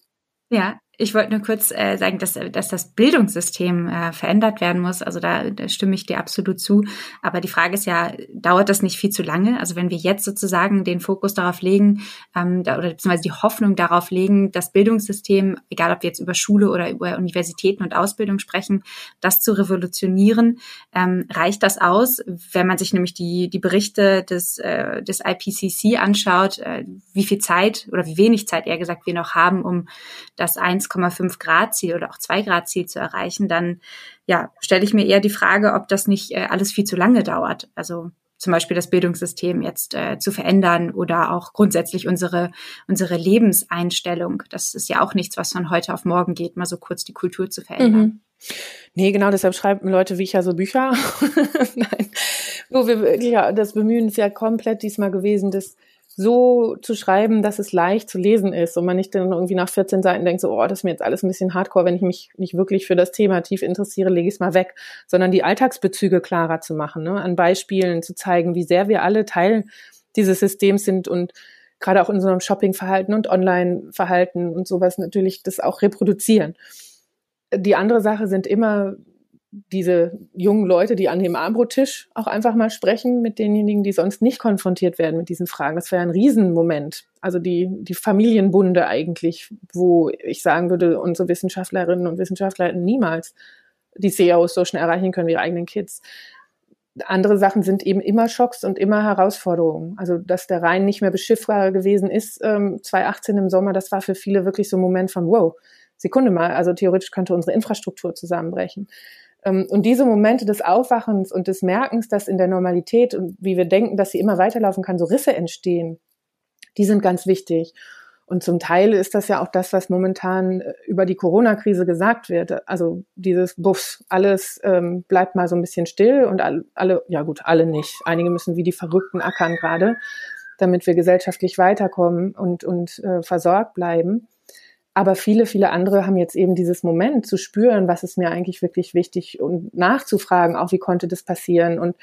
Ja, ich wollte nur kurz äh, sagen, dass, dass das Bildungssystem äh, verändert werden muss. Also da, da stimme ich dir absolut zu. Aber die Frage ist ja, dauert das nicht viel zu lange? Also wenn wir jetzt sozusagen den Fokus darauf legen ähm, da, oder beziehungsweise die Hoffnung darauf legen, das Bildungssystem, egal ob wir jetzt über Schule oder über Universitäten und Ausbildung sprechen, das zu revolutionieren, ähm, reicht das aus? Wenn man sich nämlich die, die Berichte des, äh, des IPCC anschaut, äh, wie viel Zeit oder wie wenig Zeit eher gesagt wir noch haben, um das 1 1,5 Grad Ziel oder auch 2 Grad Ziel zu erreichen, dann ja, stelle ich mir eher die Frage, ob das nicht äh, alles viel zu lange dauert. Also zum Beispiel das Bildungssystem jetzt äh, zu verändern oder auch grundsätzlich unsere, unsere Lebenseinstellung. Das ist ja auch nichts, was von heute auf morgen geht, mal so kurz die Kultur zu verändern. Mhm. Nee, genau, deshalb schreiben Leute wie ich ja so Bücher. Nein, wo wir, ja, das Bemühen ist ja komplett diesmal gewesen, dass so zu schreiben, dass es leicht zu lesen ist und man nicht dann irgendwie nach 14 Seiten denkt, so, oh, das ist mir jetzt alles ein bisschen hardcore, wenn ich mich nicht wirklich für das Thema tief interessiere, lege ich es mal weg, sondern die Alltagsbezüge klarer zu machen, ne? an Beispielen zu zeigen, wie sehr wir alle Teil dieses Systems sind und gerade auch in einem Shoppingverhalten und Online-Verhalten und sowas natürlich das auch reproduzieren. Die andere Sache sind immer diese jungen Leute, die an dem Armbrottisch auch einfach mal sprechen mit denjenigen, die sonst nicht konfrontiert werden mit diesen Fragen. Das wäre ein Riesenmoment. Also die, die Familienbunde eigentlich, wo ich sagen würde, unsere Wissenschaftlerinnen und Wissenschaftler niemals die CEOs so schnell erreichen können wie ihre eigenen Kids. Andere Sachen sind eben immer Schocks und immer Herausforderungen. Also, dass der Rhein nicht mehr beschiffbar gewesen ist, ähm, 2018 im Sommer, das war für viele wirklich so ein Moment von, wow, Sekunde mal, also theoretisch könnte unsere Infrastruktur zusammenbrechen. Ähm, und diese Momente des Aufwachens und des Merkens, dass in der Normalität und wie wir denken, dass sie immer weiterlaufen kann, so Risse entstehen, die sind ganz wichtig. Und zum Teil ist das ja auch das, was momentan äh, über die Corona-Krise gesagt wird. Also dieses Buffs, alles ähm, bleibt mal so ein bisschen still und alle, ja gut, alle nicht. Einige müssen wie die Verrückten ackern gerade. damit wir gesellschaftlich weiterkommen und, und äh, versorgt bleiben. Aber viele, viele andere haben jetzt eben dieses Moment zu spüren, was ist mir eigentlich wirklich wichtig und nachzufragen, auch wie konnte das passieren und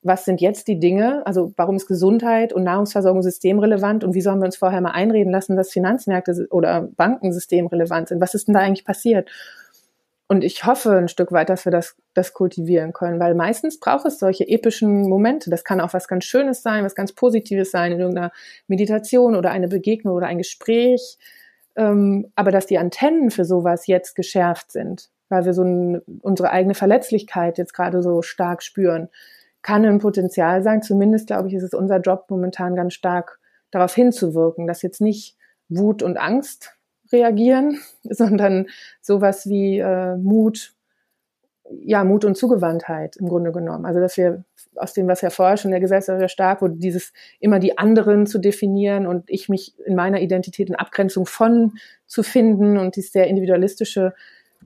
was sind jetzt die Dinge, also warum ist Gesundheit und Nahrungsversorgung systemrelevant und wieso haben wir uns vorher mal einreden lassen, dass Finanzmärkte oder Banken systemrelevant sind? Was ist denn da eigentlich passiert? Und ich hoffe ein Stück weit, dass wir das, das kultivieren können, weil meistens braucht es solche epischen Momente. Das kann auch was ganz Schönes sein, was ganz Positives sein in irgendeiner Meditation oder eine Begegnung oder ein Gespräch. Ähm, aber dass die Antennen für sowas jetzt geschärft sind, weil wir so ein, unsere eigene Verletzlichkeit jetzt gerade so stark spüren, kann ein Potenzial sein. Zumindest, glaube ich, ist es unser Job momentan ganz stark darauf hinzuwirken, dass jetzt nicht Wut und Angst reagieren, sondern sowas wie äh, Mut, ja, Mut und Zugewandtheit im Grunde genommen. Also, dass wir aus dem, was ja vorher schon der Gesellschaft sehr stark wurde, dieses immer die anderen zu definieren und ich mich in meiner Identität in Abgrenzung von zu finden und dieses sehr individualistische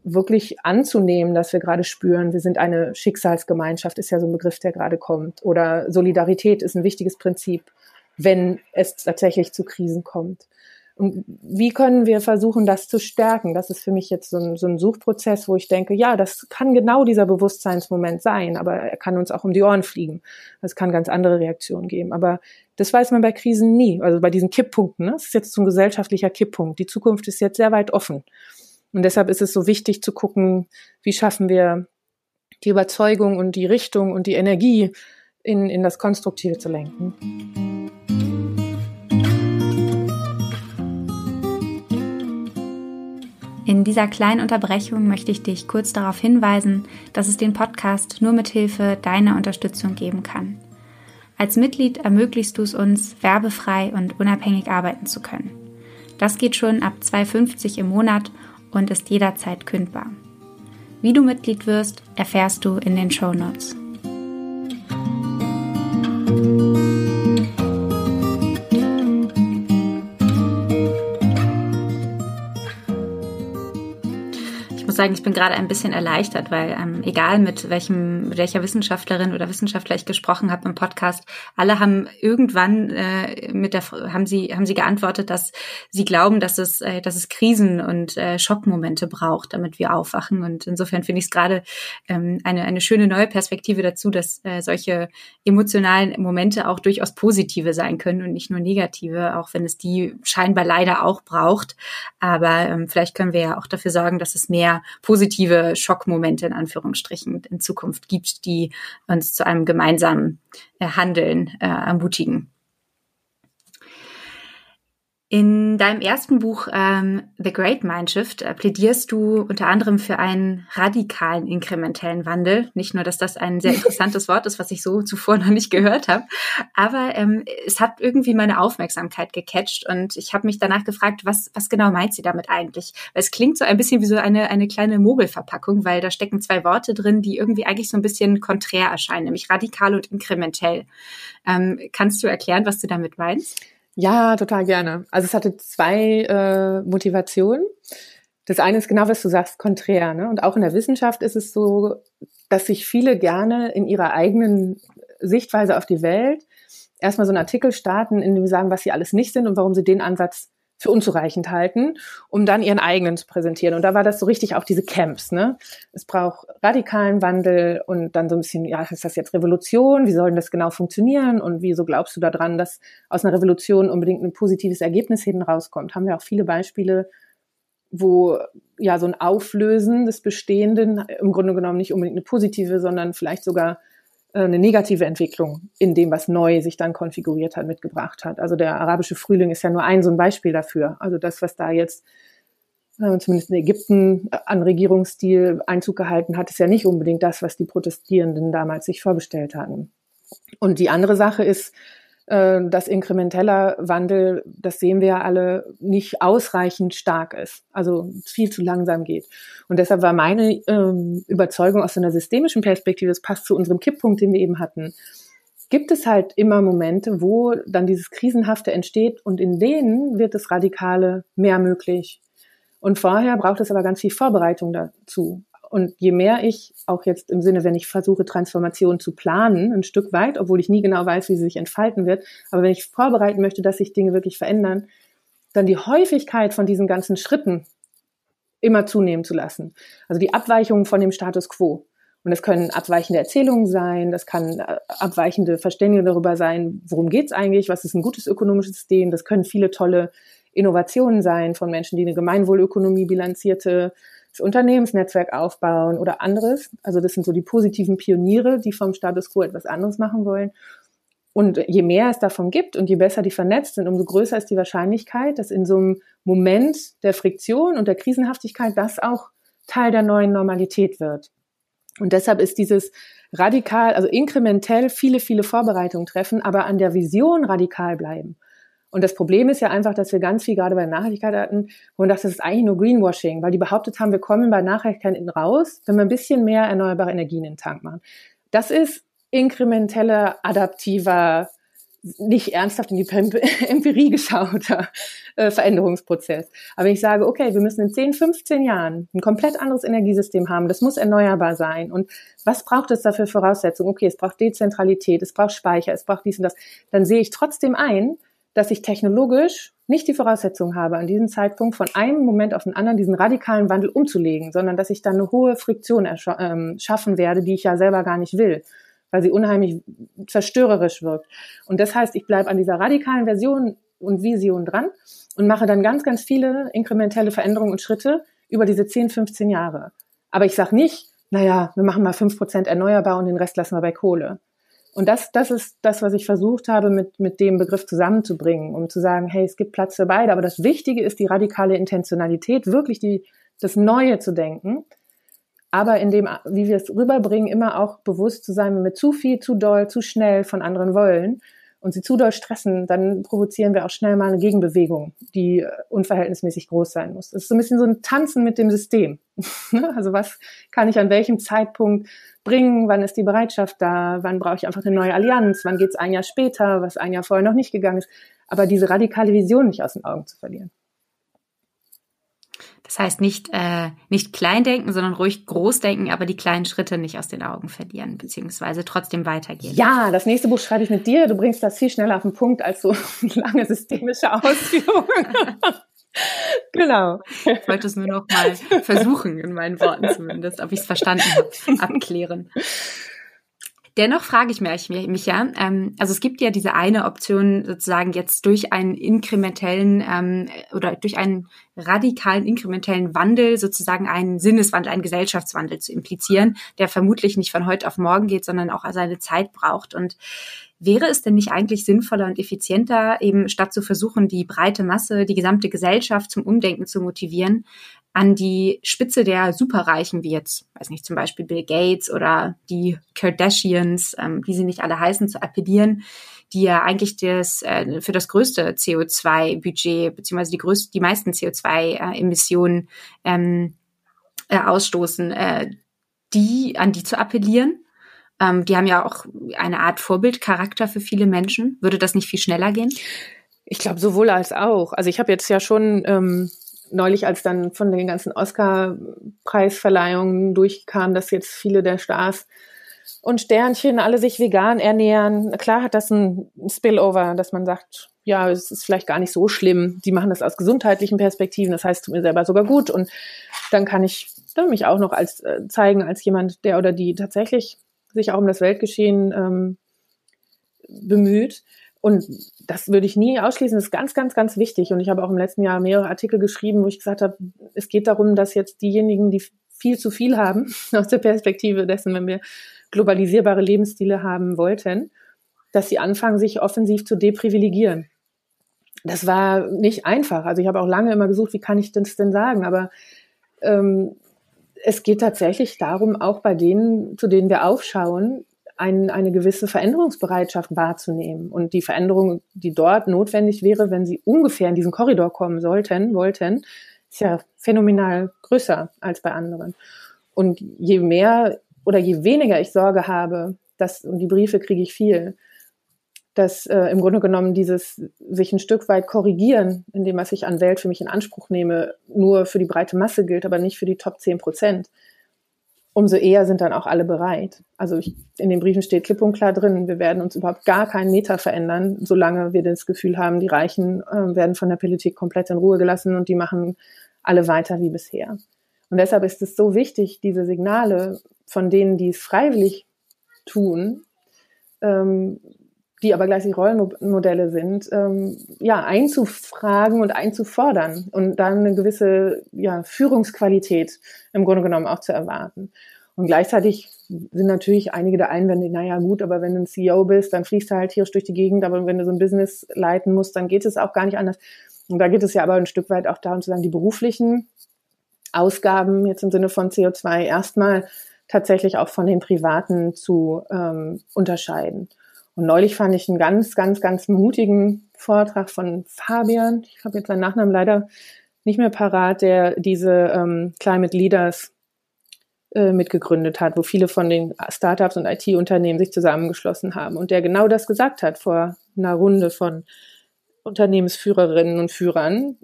wirklich anzunehmen, dass wir gerade spüren, wir sind eine Schicksalsgemeinschaft, ist ja so ein Begriff, der gerade kommt. Oder Solidarität ist ein wichtiges Prinzip, wenn es tatsächlich zu Krisen kommt. Und wie können wir versuchen, das zu stärken? Das ist für mich jetzt so ein, so ein Suchprozess, wo ich denke, ja, das kann genau dieser Bewusstseinsmoment sein, aber er kann uns auch um die Ohren fliegen. Es kann ganz andere Reaktionen geben. Aber das weiß man bei Krisen nie. Also bei diesen Kipppunkten. Ne? Das ist jetzt so ein gesellschaftlicher Kipppunkt. Die Zukunft ist jetzt sehr weit offen. Und deshalb ist es so wichtig zu gucken, wie schaffen wir die Überzeugung und die Richtung und die Energie in, in das Konstruktive zu lenken. In dieser kleinen Unterbrechung möchte ich dich kurz darauf hinweisen, dass es den Podcast nur mit Hilfe deiner Unterstützung geben kann. Als Mitglied ermöglichst du es uns, werbefrei und unabhängig arbeiten zu können. Das geht schon ab 2,50 im Monat und ist jederzeit kündbar. Wie du Mitglied wirst, erfährst du in den Show Notes. Muss sagen, ich bin gerade ein bisschen erleichtert, weil ähm, egal mit welchem, mit welcher Wissenschaftlerin oder Wissenschaftler ich gesprochen habe im Podcast, alle haben irgendwann äh, mit der haben sie haben sie geantwortet, dass sie glauben, dass es äh, dass es Krisen und äh, Schockmomente braucht, damit wir aufwachen. Und insofern finde ich es gerade ähm, eine eine schöne neue Perspektive dazu, dass äh, solche emotionalen Momente auch durchaus positive sein können und nicht nur negative, auch wenn es die scheinbar leider auch braucht. Aber ähm, vielleicht können wir ja auch dafür sorgen, dass es mehr positive Schockmomente in Anführungsstrichen in Zukunft gibt, die uns zu einem gemeinsamen äh, Handeln äh, ermutigen. In deinem ersten Buch ähm, The Great Mindshift äh, plädierst du unter anderem für einen radikalen inkrementellen Wandel. Nicht nur, dass das ein sehr interessantes Wort ist, was ich so zuvor noch nicht gehört habe, aber ähm, es hat irgendwie meine Aufmerksamkeit gecatcht und ich habe mich danach gefragt, was, was genau meint sie damit eigentlich? Weil es klingt so ein bisschen wie so eine, eine kleine Mogelverpackung, weil da stecken zwei Worte drin, die irgendwie eigentlich so ein bisschen konträr erscheinen, nämlich radikal und inkrementell. Ähm, kannst du erklären, was du damit meinst? Ja, total gerne. Also es hatte zwei äh, Motivationen. Das eine ist genau, was du sagst, konträr. Ne? Und auch in der Wissenschaft ist es so, dass sich viele gerne in ihrer eigenen Sichtweise auf die Welt erstmal so einen Artikel starten, in dem sie sagen, was sie alles nicht sind und warum sie den Ansatz für unzureichend halten, um dann ihren eigenen zu präsentieren. Und da war das so richtig auch diese Camps. Ne? Es braucht radikalen Wandel und dann so ein bisschen, ja, ist das jetzt Revolution? Wie soll denn das genau funktionieren? Und wieso glaubst du daran, dass aus einer Revolution unbedingt ein positives Ergebnis hinten rauskommt? Haben wir auch viele Beispiele, wo ja so ein Auflösen des Bestehenden im Grunde genommen nicht unbedingt eine positive, sondern vielleicht sogar eine negative Entwicklung in dem, was neu sich dann konfiguriert hat, mitgebracht hat. Also der arabische Frühling ist ja nur ein so ein Beispiel dafür. Also das, was da jetzt äh, zumindest in Ägypten an Regierungsstil Einzug gehalten hat, ist ja nicht unbedingt das, was die Protestierenden damals sich vorgestellt hatten. Und die andere Sache ist, äh, dass inkrementeller Wandel, das sehen wir ja alle, nicht ausreichend stark ist, also viel zu langsam geht. Und deshalb war meine ähm, Überzeugung aus einer systemischen Perspektive, das passt zu unserem Kipppunkt, den wir eben hatten, gibt es halt immer Momente, wo dann dieses Krisenhafte entsteht und in denen wird das Radikale mehr möglich. Und vorher braucht es aber ganz viel Vorbereitung dazu Und je mehr ich, auch jetzt im Sinne, wenn ich versuche, Transformation zu planen, ein Stück weit, obwohl ich nie genau weiß, wie sie sich entfalten wird, aber wenn ich vorbereiten möchte, dass sich Dinge wirklich verändern, dann die Häufigkeit von diesen ganzen Schritten immer zunehmen zu lassen. Also die Abweichungen von dem Status quo. Und das können abweichende Erzählungen sein, das kann äh, abweichende Verständigung darüber sein, worum geht's eigentlich, was ist ein gutes ökonomisches System. Das können viele tolle Innovationen sein von Menschen, die eine Gemeinwohlökonomie bilanzierte das Unternehmensnetzwerk aufbauen oder anderes. Also das sind so die positiven Pioniere, die vom Status quo etwas anderes machen wollen. Und je mehr es davon gibt und je besser die vernetzt sind, umso größer ist die Wahrscheinlichkeit, dass in so einem Moment der Friktion und der Krisenhaftigkeit das auch Teil der neuen Normalität wird. Und deshalb ist dieses radikal, also inkrementell viele, viele Vorbereitungen treffen, aber an der Vision radikal bleiben. Und das Problem ist ja einfach, dass wir ganz viel gerade bei Nachhaltigkeit hatten, dachte, das ist eigentlich nur Greenwashing, weil die behauptet haben, wir kommen bei Nachhaltigkeit raus, wenn wir ein bisschen mehr erneuerbare Energien in den Tank machen. Das ist inkrementeller, adaptiver, nicht ernsthaft in die Empirie geschauter äh, Veränderungsprozess. Aber ich sage, okay, wir müssen in 10, 15 Jahren ein komplett anderes Energiesystem haben. Das muss erneuerbar sein. Und was braucht es dafür Voraussetzungen? Okay, es braucht Dezentralität, es braucht Speicher, es braucht dies und das. Dann sehe ich trotzdem ein, dass ich technologisch nicht die Voraussetzung habe, an diesem Zeitpunkt von einem Moment auf den anderen diesen radikalen Wandel umzulegen, sondern dass ich dann eine hohe Friktion ähm, schaffen werde, die ich ja selber gar nicht will, weil sie unheimlich zerstörerisch wirkt. Und das heißt, ich bleibe an dieser radikalen Version und Vision dran und mache dann ganz, ganz viele inkrementelle Veränderungen und Schritte über diese 10, 15 Jahre. Aber ich sage nicht, naja, wir machen mal fünf Prozent erneuerbar und den Rest lassen wir bei Kohle. Und das, das ist das, was ich versucht habe, mit, mit dem Begriff zusammenzubringen, um zu sagen, hey, es gibt Platz für beide. Aber das Wichtige ist die radikale Intentionalität, wirklich die, das Neue zu denken. Aber in dem, wie wir es rüberbringen, immer auch bewusst zu sein, wenn wir zu viel, zu doll, zu schnell von anderen wollen und sie zu doll stressen, dann provozieren wir auch schnell mal eine Gegenbewegung, die äh, unverhältnismäßig groß sein muss. Das ist so ein bisschen so ein Tanzen mit dem System. Ne? also was kann ich an welchem Zeitpunkt bringen? Wann ist die Bereitschaft da? Wann brauche ich einfach eine neue Allianz? Wann geht es ein Jahr später, was ein Jahr vorher noch nicht gegangen ist? Aber diese radikale Vision nicht aus den Augen zu verlieren. Das heißt nicht, äh, nicht klein denken, sondern ruhig groß denken, aber die kleinen Schritte nicht aus den Augen verlieren, beziehungsweise trotzdem weitergehen. Ja, das nächste Buch schreibe ich mit dir. Du bringst das viel schneller auf den Punkt als so lange systemische Ausführungen. genau. Ich wollte es nur noch mal versuchen, in meinen Worten zumindest, ob ich es verstanden habe, abklären. Dennoch frage ich mich, mich ja, ähm, also es gibt ja diese eine Option sozusagen jetzt durch einen inkrementellen ähm, oder durch einen radikalen inkrementellen Wandel sozusagen einen Sinneswandel, einen Gesellschaftswandel zu implizieren, der vermutlich nicht von heute auf morgen geht, sondern auch seine Zeit braucht. Und Wäre es denn nicht eigentlich sinnvoller und effizienter, eben statt zu versuchen, die breite Masse, die gesamte Gesellschaft zum Umdenken zu motivieren, an die Spitze der Superreichen, wie jetzt, weiß nicht, zum Beispiel Bill Gates oder die Kardashians, ähm, wie sie nicht alle heißen, zu appellieren, die ja eigentlich das, äh, für das größte CO2-Budget beziehungsweise die größte, die meisten CO2-Emissionen ähm, äh, ausstoßen, äh, die an die zu appellieren ähm, die haben ja auch eine Art Vorbildcharakter für viele Menschen. Würde das nicht viel schneller gehen? Ich glaube sowohl als auch. Also ich habe jetzt ja schon ähm, neulich, als dann von den ganzen Oscar-Preisverleihungen durchkam, dass jetzt viele der Stars und Sternchen alle sich vegan ernähren. Klar hat das ein Spillover, dass man sagt, ja, es ist vielleicht gar nicht so schlimm. Die machen das aus gesundheitlichen Perspektiven, das heißt, tut mir selber sogar gut. Und dann kann ich dann mich auch noch als äh, zeigen als jemand, der oder die tatsächlich sich auch um das Weltgeschehen ähm, bemüht. Und das würde ich nie ausschließen. Das ist ganz, ganz, ganz wichtig. Und ich habe auch im letzten Jahr mehrere Artikel geschrieben, wo ich gesagt habe, es geht darum, dass jetzt diejenigen, die viel zu viel haben, aus der Perspektive dessen, wenn wir globalisierbare Lebensstile haben wollten, dass sie anfangen, sich offensiv zu deprivilegieren. Das war nicht einfach. Also ich habe auch lange immer gesucht, wie kann ich das denn sagen? Aber ähm, es geht tatsächlich darum, auch bei denen, zu denen wir aufschauen, ein, eine gewisse Veränderungsbereitschaft wahrzunehmen. Und die Veränderung, die dort notwendig wäre, wenn sie ungefähr in diesen Korridor kommen sollten, wollten, ist ja phänomenal größer als bei anderen. Und je mehr oder je weniger ich Sorge habe, das, und die Briefe kriege ich viel, dass äh, im Grunde genommen dieses sich ein Stück weit korrigieren, indem was ich an Welt für mich in Anspruch nehme, nur für die breite Masse gilt, aber nicht für die Top 10 Prozent. Umso eher sind dann auch alle bereit. Also ich, in den Briefen steht klipp und klar drin, wir werden uns überhaupt gar keinen Meter verändern, solange wir das Gefühl haben, die Reichen äh, werden von der Politik komplett in Ruhe gelassen und die machen alle weiter wie bisher. Und deshalb ist es so wichtig, diese Signale von denen, die es freiwillig tun, ähm, die aber gleichzeitig Rollenmodelle sind, ähm, ja, einzufragen und einzufordern und dann eine gewisse ja, Führungsqualität im Grunde genommen auch zu erwarten. Und gleichzeitig sind natürlich einige der Einwände, naja gut, aber wenn du ein CEO bist, dann fliegst du halt tierisch durch die Gegend, aber wenn du so ein Business leiten musst, dann geht es auch gar nicht anders. Und da geht es ja aber ein Stück weit auch darum zu sagen, die beruflichen Ausgaben jetzt im Sinne von CO2 erstmal tatsächlich auch von den privaten zu ähm, unterscheiden. Und neulich fand ich einen ganz, ganz, ganz mutigen Vortrag von Fabian. Ich habe jetzt seinen Nachnamen leider nicht mehr parat, der diese ähm, Climate Leaders äh, mitgegründet hat, wo viele von den Startups und IT-Unternehmen sich zusammengeschlossen haben und der genau das gesagt hat vor einer Runde von Unternehmensführerinnen und Führern.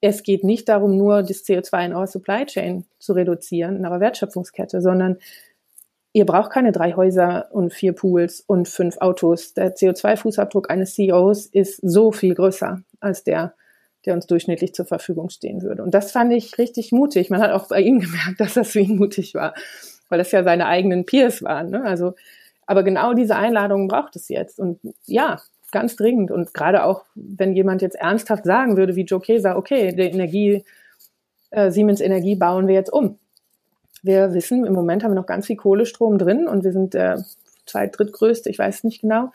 Es geht nicht darum, nur das CO2 in eurer Supply Chain zu reduzieren, in eurer Wertschöpfungskette, sondern Ihr braucht keine drei Häuser und vier Pools und fünf Autos. Der CO2-Fußabdruck eines CEOs ist so viel größer als der, der uns durchschnittlich zur Verfügung stehen würde. Und das fand ich richtig mutig. Man hat auch bei ihm gemerkt, dass das für ihn mutig war, weil das ja seine eigenen Peers waren. Ne? Also, aber genau diese Einladungen braucht es jetzt. Und ja, ganz dringend. Und gerade auch, wenn jemand jetzt ernsthaft sagen würde, wie Joe Keser, okay, die Energie, äh, Siemens Energie bauen wir jetzt um wir wissen, im Moment haben wir noch ganz viel Kohlestrom drin und wir sind der zweit-, drittgrößte, ich weiß nicht genau,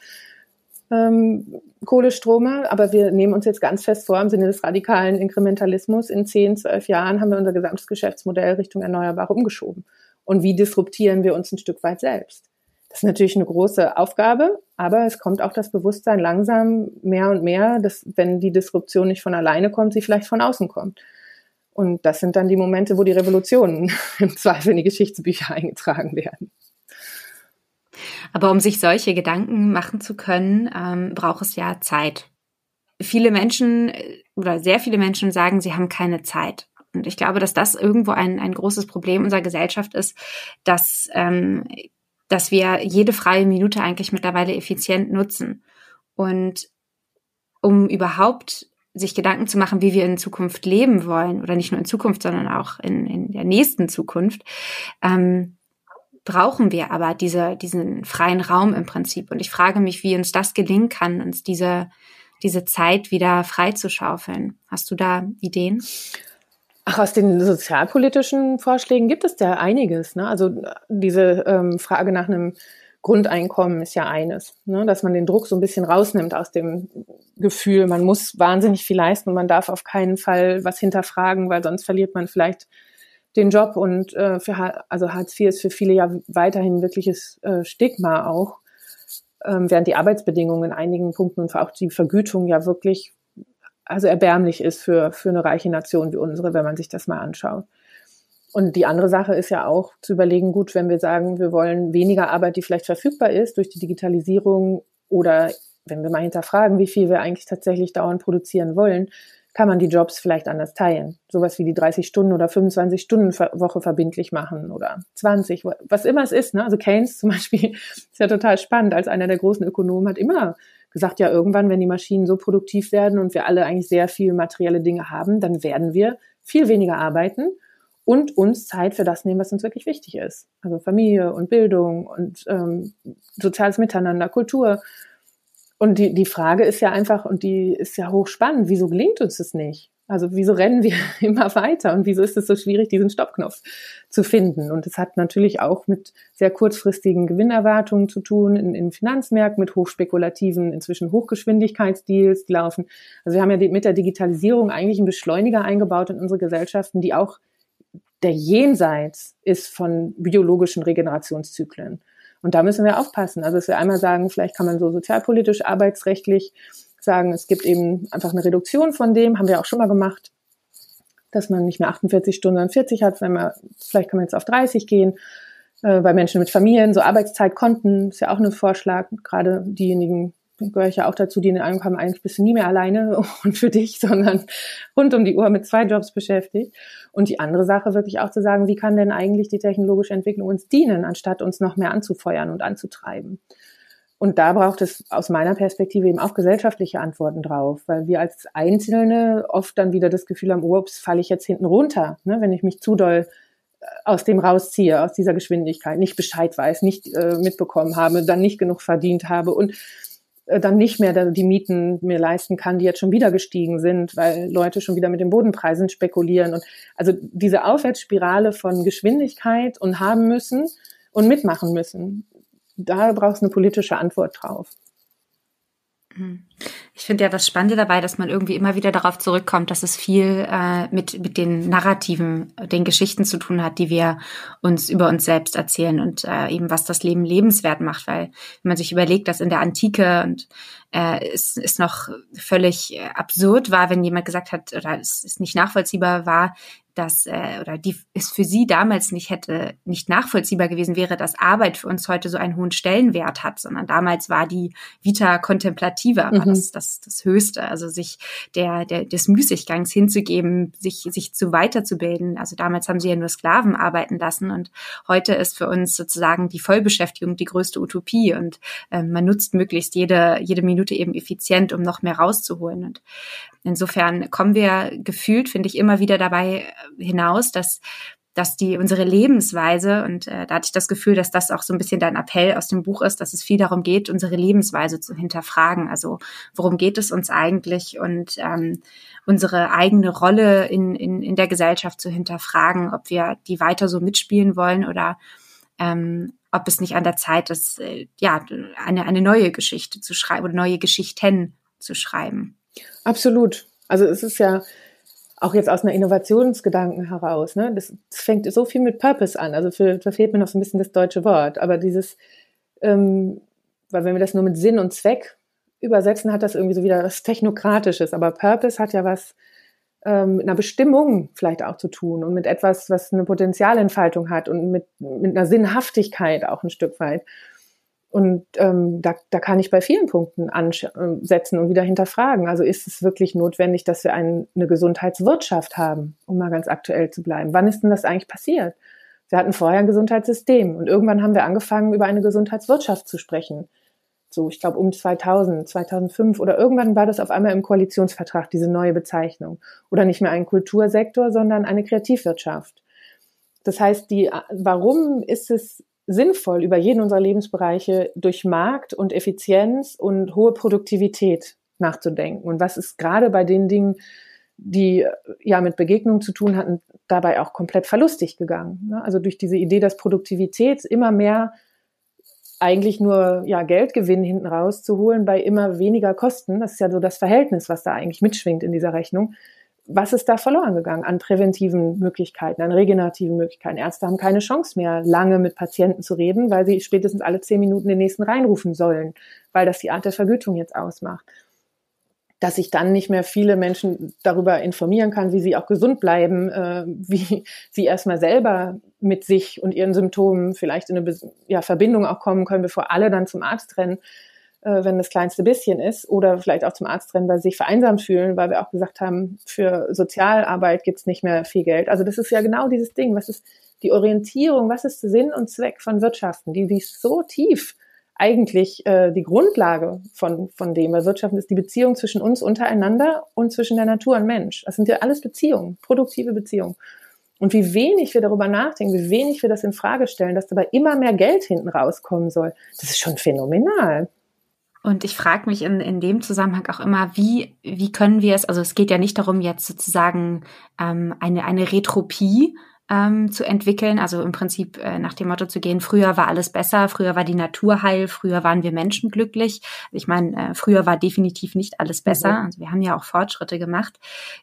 ähm, Kohlestromer, aber wir nehmen uns jetzt ganz fest vor, im Sinne des radikalen Inkrementalismus, in zehn, zwölf Jahren haben wir unser gesamtes Geschäftsmodell Richtung Erneuerbare umgeschoben. Und wie disruptieren wir uns ein Stück weit selbst? Das ist natürlich eine große Aufgabe, aber es kommt auch das Bewusstsein langsam mehr und mehr, dass wenn die Disruption nicht von alleine kommt, sie vielleicht von außen kommt. Und das sind dann die Momente, wo die Revolutionen im Zweifel in die Geschichtsbücher eingetragen werden. Aber um sich solche Gedanken machen zu können, ähm, braucht es ja Zeit. Viele Menschen äh, oder sehr viele Menschen sagen, sie haben keine Zeit. Und ich glaube, dass das irgendwo ein, ein großes Problem unserer Gesellschaft ist, dass, ähm, dass wir jede freie Minute eigentlich mittlerweile effizient nutzen. Und um überhaupt sich Gedanken zu machen, wie wir in Zukunft leben wollen, oder nicht nur in Zukunft, sondern auch in, in der nächsten Zukunft, ähm, brauchen wir aber diese, diesen freien Raum im Prinzip. Und ich frage mich, wie uns das gelingen kann, uns diese, diese Zeit wieder freizuschaufeln. Hast du da Ideen? Ach, aus den sozialpolitischen Vorschlägen gibt es ja einiges. Ne? Also diese ähm, Frage nach einem Grundeinkommen ist ja eines, ne? dass man den Druck so ein bisschen rausnimmt aus dem Gefühl, man muss wahnsinnig viel leisten und man darf auf keinen Fall was hinterfragen, weil sonst verliert man vielleicht den Job und äh, für also Hartz IV ist für viele ja weiterhin wirkliches äh, Stigma auch, ähm, während die Arbeitsbedingungen in einigen Punkten und auch die Vergütung ja wirklich also erbärmlich ist für für eine reiche Nation wie unsere, wenn man sich das mal anschaut. Und die andere Sache ist ja auch zu überlegen, gut, wenn wir sagen, wir wollen weniger Arbeit, die vielleicht verfügbar ist durch die Digitalisierung oder wenn wir mal hinterfragen, wie viel wir eigentlich tatsächlich dauernd produzieren wollen, kann man die Jobs vielleicht anders teilen. Sowas wie die 30 Stunden oder 25 Stunden Woche verbindlich machen oder 20, was immer es ist. Ne? Also Keynes zum Beispiel ist ja total spannend. Als einer der großen Ökonomen hat immer gesagt, ja, irgendwann, wenn die Maschinen so produktiv werden und wir alle eigentlich sehr viel materielle Dinge haben, dann werden wir viel weniger arbeiten und uns Zeit für das nehmen, was uns wirklich wichtig ist. Also Familie und Bildung und ähm, soziales Miteinander, Kultur. Und die, die Frage ist ja einfach, und die ist ja hochspannend, wieso gelingt uns das nicht? Also wieso rennen wir immer weiter und wieso ist es so schwierig, diesen Stoppknopf zu finden? Und es hat natürlich auch mit sehr kurzfristigen Gewinnerwartungen zu tun in, in Finanzmärkten, mit hochspekulativen, inzwischen Hochgeschwindigkeitsdeals, die laufen. Also wir haben ja mit der Digitalisierung eigentlich einen Beschleuniger eingebaut in unsere Gesellschaften, die auch der Jenseits ist von biologischen Regenerationszyklen. Und da müssen wir aufpassen. Also, dass wir einmal sagen, vielleicht kann man so sozialpolitisch, arbeitsrechtlich sagen, es gibt eben einfach eine Reduktion von dem, haben wir auch schon mal gemacht, dass man nicht mehr 48 Stunden, sondern 40 hat, wenn man, vielleicht kann man jetzt auf 30 gehen. Äh, bei Menschen mit Familien, so Arbeitszeitkonten ist ja auch ein Vorschlag, gerade diejenigen, gehöre ich ja auch dazu, die in den haben, eigentlich bist du nie mehr alleine und für dich, sondern rund um die Uhr mit zwei Jobs beschäftigt. Und die andere Sache wirklich auch zu sagen, wie kann denn eigentlich die technologische Entwicklung uns dienen, anstatt uns noch mehr anzufeuern und anzutreiben? Und da braucht es aus meiner Perspektive eben auch gesellschaftliche Antworten drauf, weil wir als Einzelne oft dann wieder das Gefühl haben, ups, falle ich jetzt hinten runter, ne, wenn ich mich zu doll äh, aus dem rausziehe, aus dieser Geschwindigkeit, nicht Bescheid weiß, nicht äh, mitbekommen habe, dann nicht genug verdient habe und dann nicht mehr die Mieten mir leisten kann, die jetzt schon wieder gestiegen sind, weil Leute schon wieder mit den Bodenpreisen spekulieren. Und also diese Aufwärtsspirale von Geschwindigkeit und haben müssen und mitmachen müssen, da brauchst du eine politische Antwort drauf. Hm. Ich finde ja das Spannende dabei, dass man irgendwie immer wieder darauf zurückkommt, dass es viel äh, mit, mit den Narrativen, den Geschichten zu tun hat, die wir uns über uns selbst erzählen und äh, eben was das Leben lebenswert macht. Weil wenn man sich überlegt, dass in der Antike und äh, es ist noch völlig absurd war, wenn jemand gesagt hat, oder es ist nicht nachvollziehbar war, dass äh, oder die es für sie damals nicht hätte nicht nachvollziehbar gewesen wäre, dass Arbeit für uns heute so einen hohen Stellenwert hat, sondern damals war die Vita contemplativa, war mhm. das, das das Höchste, also sich der der des Müßiggangs hinzugeben, sich sich zu weiterzubilden. Also damals haben sie ja nur Sklaven arbeiten lassen und heute ist für uns sozusagen die Vollbeschäftigung die größte Utopie und äh, man nutzt möglichst jede jede Minute eben effizient, um noch mehr rauszuholen und Insofern kommen wir gefühlt, finde ich, immer wieder dabei hinaus, dass dass die unsere Lebensweise und äh, da hatte ich das Gefühl, dass das auch so ein bisschen dein Appell aus dem Buch ist, dass es viel darum geht, unsere Lebensweise zu hinterfragen. Also worum geht es uns eigentlich und ähm, unsere eigene Rolle in, in, in der Gesellschaft zu hinterfragen, ob wir die weiter so mitspielen wollen oder ähm, ob es nicht an der Zeit ist, äh, ja eine eine neue Geschichte zu schreiben oder neue Geschichten zu schreiben. Absolut. Also es ist ja auch jetzt aus einer Innovationsgedanken heraus, ne? Das, das fängt so viel mit Purpose an. Also für, da fehlt mir noch so ein bisschen das deutsche Wort. Aber dieses, ähm, weil wenn wir das nur mit Sinn und Zweck übersetzen, hat das irgendwie so wieder was Technokratisches. Aber Purpose hat ja was ähm, mit einer Bestimmung vielleicht auch zu tun und mit etwas, was eine Potenzialentfaltung hat und mit, mit einer Sinnhaftigkeit auch ein Stück weit. Und ähm, da, da kann ich bei vielen Punkten ansetzen und wieder hinterfragen. Also ist es wirklich notwendig, dass wir ein, eine Gesundheitswirtschaft haben, um mal ganz aktuell zu bleiben? Wann ist denn das eigentlich passiert? Wir hatten vorher ein Gesundheitssystem und irgendwann haben wir angefangen, über eine Gesundheitswirtschaft zu sprechen. So, ich glaube um 2000, 2005 oder irgendwann war das auf einmal im Koalitionsvertrag, diese neue Bezeichnung. Oder nicht mehr ein Kultursektor, sondern eine Kreativwirtschaft. Das heißt, die, warum ist es sinnvoll, über jeden unserer Lebensbereiche durch Markt und Effizienz und hohe Produktivität nachzudenken. Und was ist gerade bei den Dingen, die ja mit Begegnung zu tun hatten, dabei auch komplett verlustig gegangen. Ne? Also durch diese Idee, dass Produktivität immer mehr eigentlich nur ja Geldgewinn hinten rauszuholen bei immer weniger Kosten. Das ist ja so das Verhältnis, was da eigentlich mitschwingt in dieser Rechnung was ist da verloren gegangen an präventiven Möglichkeiten, an regenerativen Möglichkeiten? Ärzte haben keine Chance mehr, lange mit Patienten zu reden, weil sie spätestens alle zehn Minuten den nächsten reinrufen sollen, weil das die Art der Vergütung jetzt ausmacht. Dass ich dann nicht mehr viele Menschen darüber informieren kann, wie sie auch gesund bleiben, äh, wie sie erstmal selber mit sich und ihren Symptomen vielleicht in eine ja, Verbindung auch kommen können, bevor alle dann zum Arzt rennen äh, wenn das kleinste bisschen ist, oder vielleicht auch zum Arzt rennen, weil sie sich vereinsamt fühlen, weil wir auch gesagt haben, für Sozialarbeit gibt's nicht mehr viel Geld. Also das ist ja genau dieses Ding. Was ist die Orientierung? Was ist Sinn und Zweck von Wirtschaften? Die, die ist so tief eigentlich äh, die Grundlage von, von dem, weil Wirtschaften ist die Beziehung zwischen uns untereinander und zwischen der Natur und Mensch. Das sind ja alles Beziehungen, produktive Beziehungen. Und wie wenig wir darüber nachdenken, wie wenig wir das in Frage stellen, dass dabei immer mehr Geld hinten rauskommen soll, das ist schon phänomenal. Und ich frage mich in, in dem Zusammenhang auch immer, wie, wie können wir es, also es geht ja nicht darum, jetzt sozusagen ähm, eine, eine Retropie ähm, zu entwickeln, also im Prinzip äh, nach dem Motto zu gehen, früher war alles besser, früher war die Natur heil, früher waren wir Menschen glücklich. Ich meine, äh, früher war definitiv nicht alles besser. Also wir haben ja auch Fortschritte gemacht,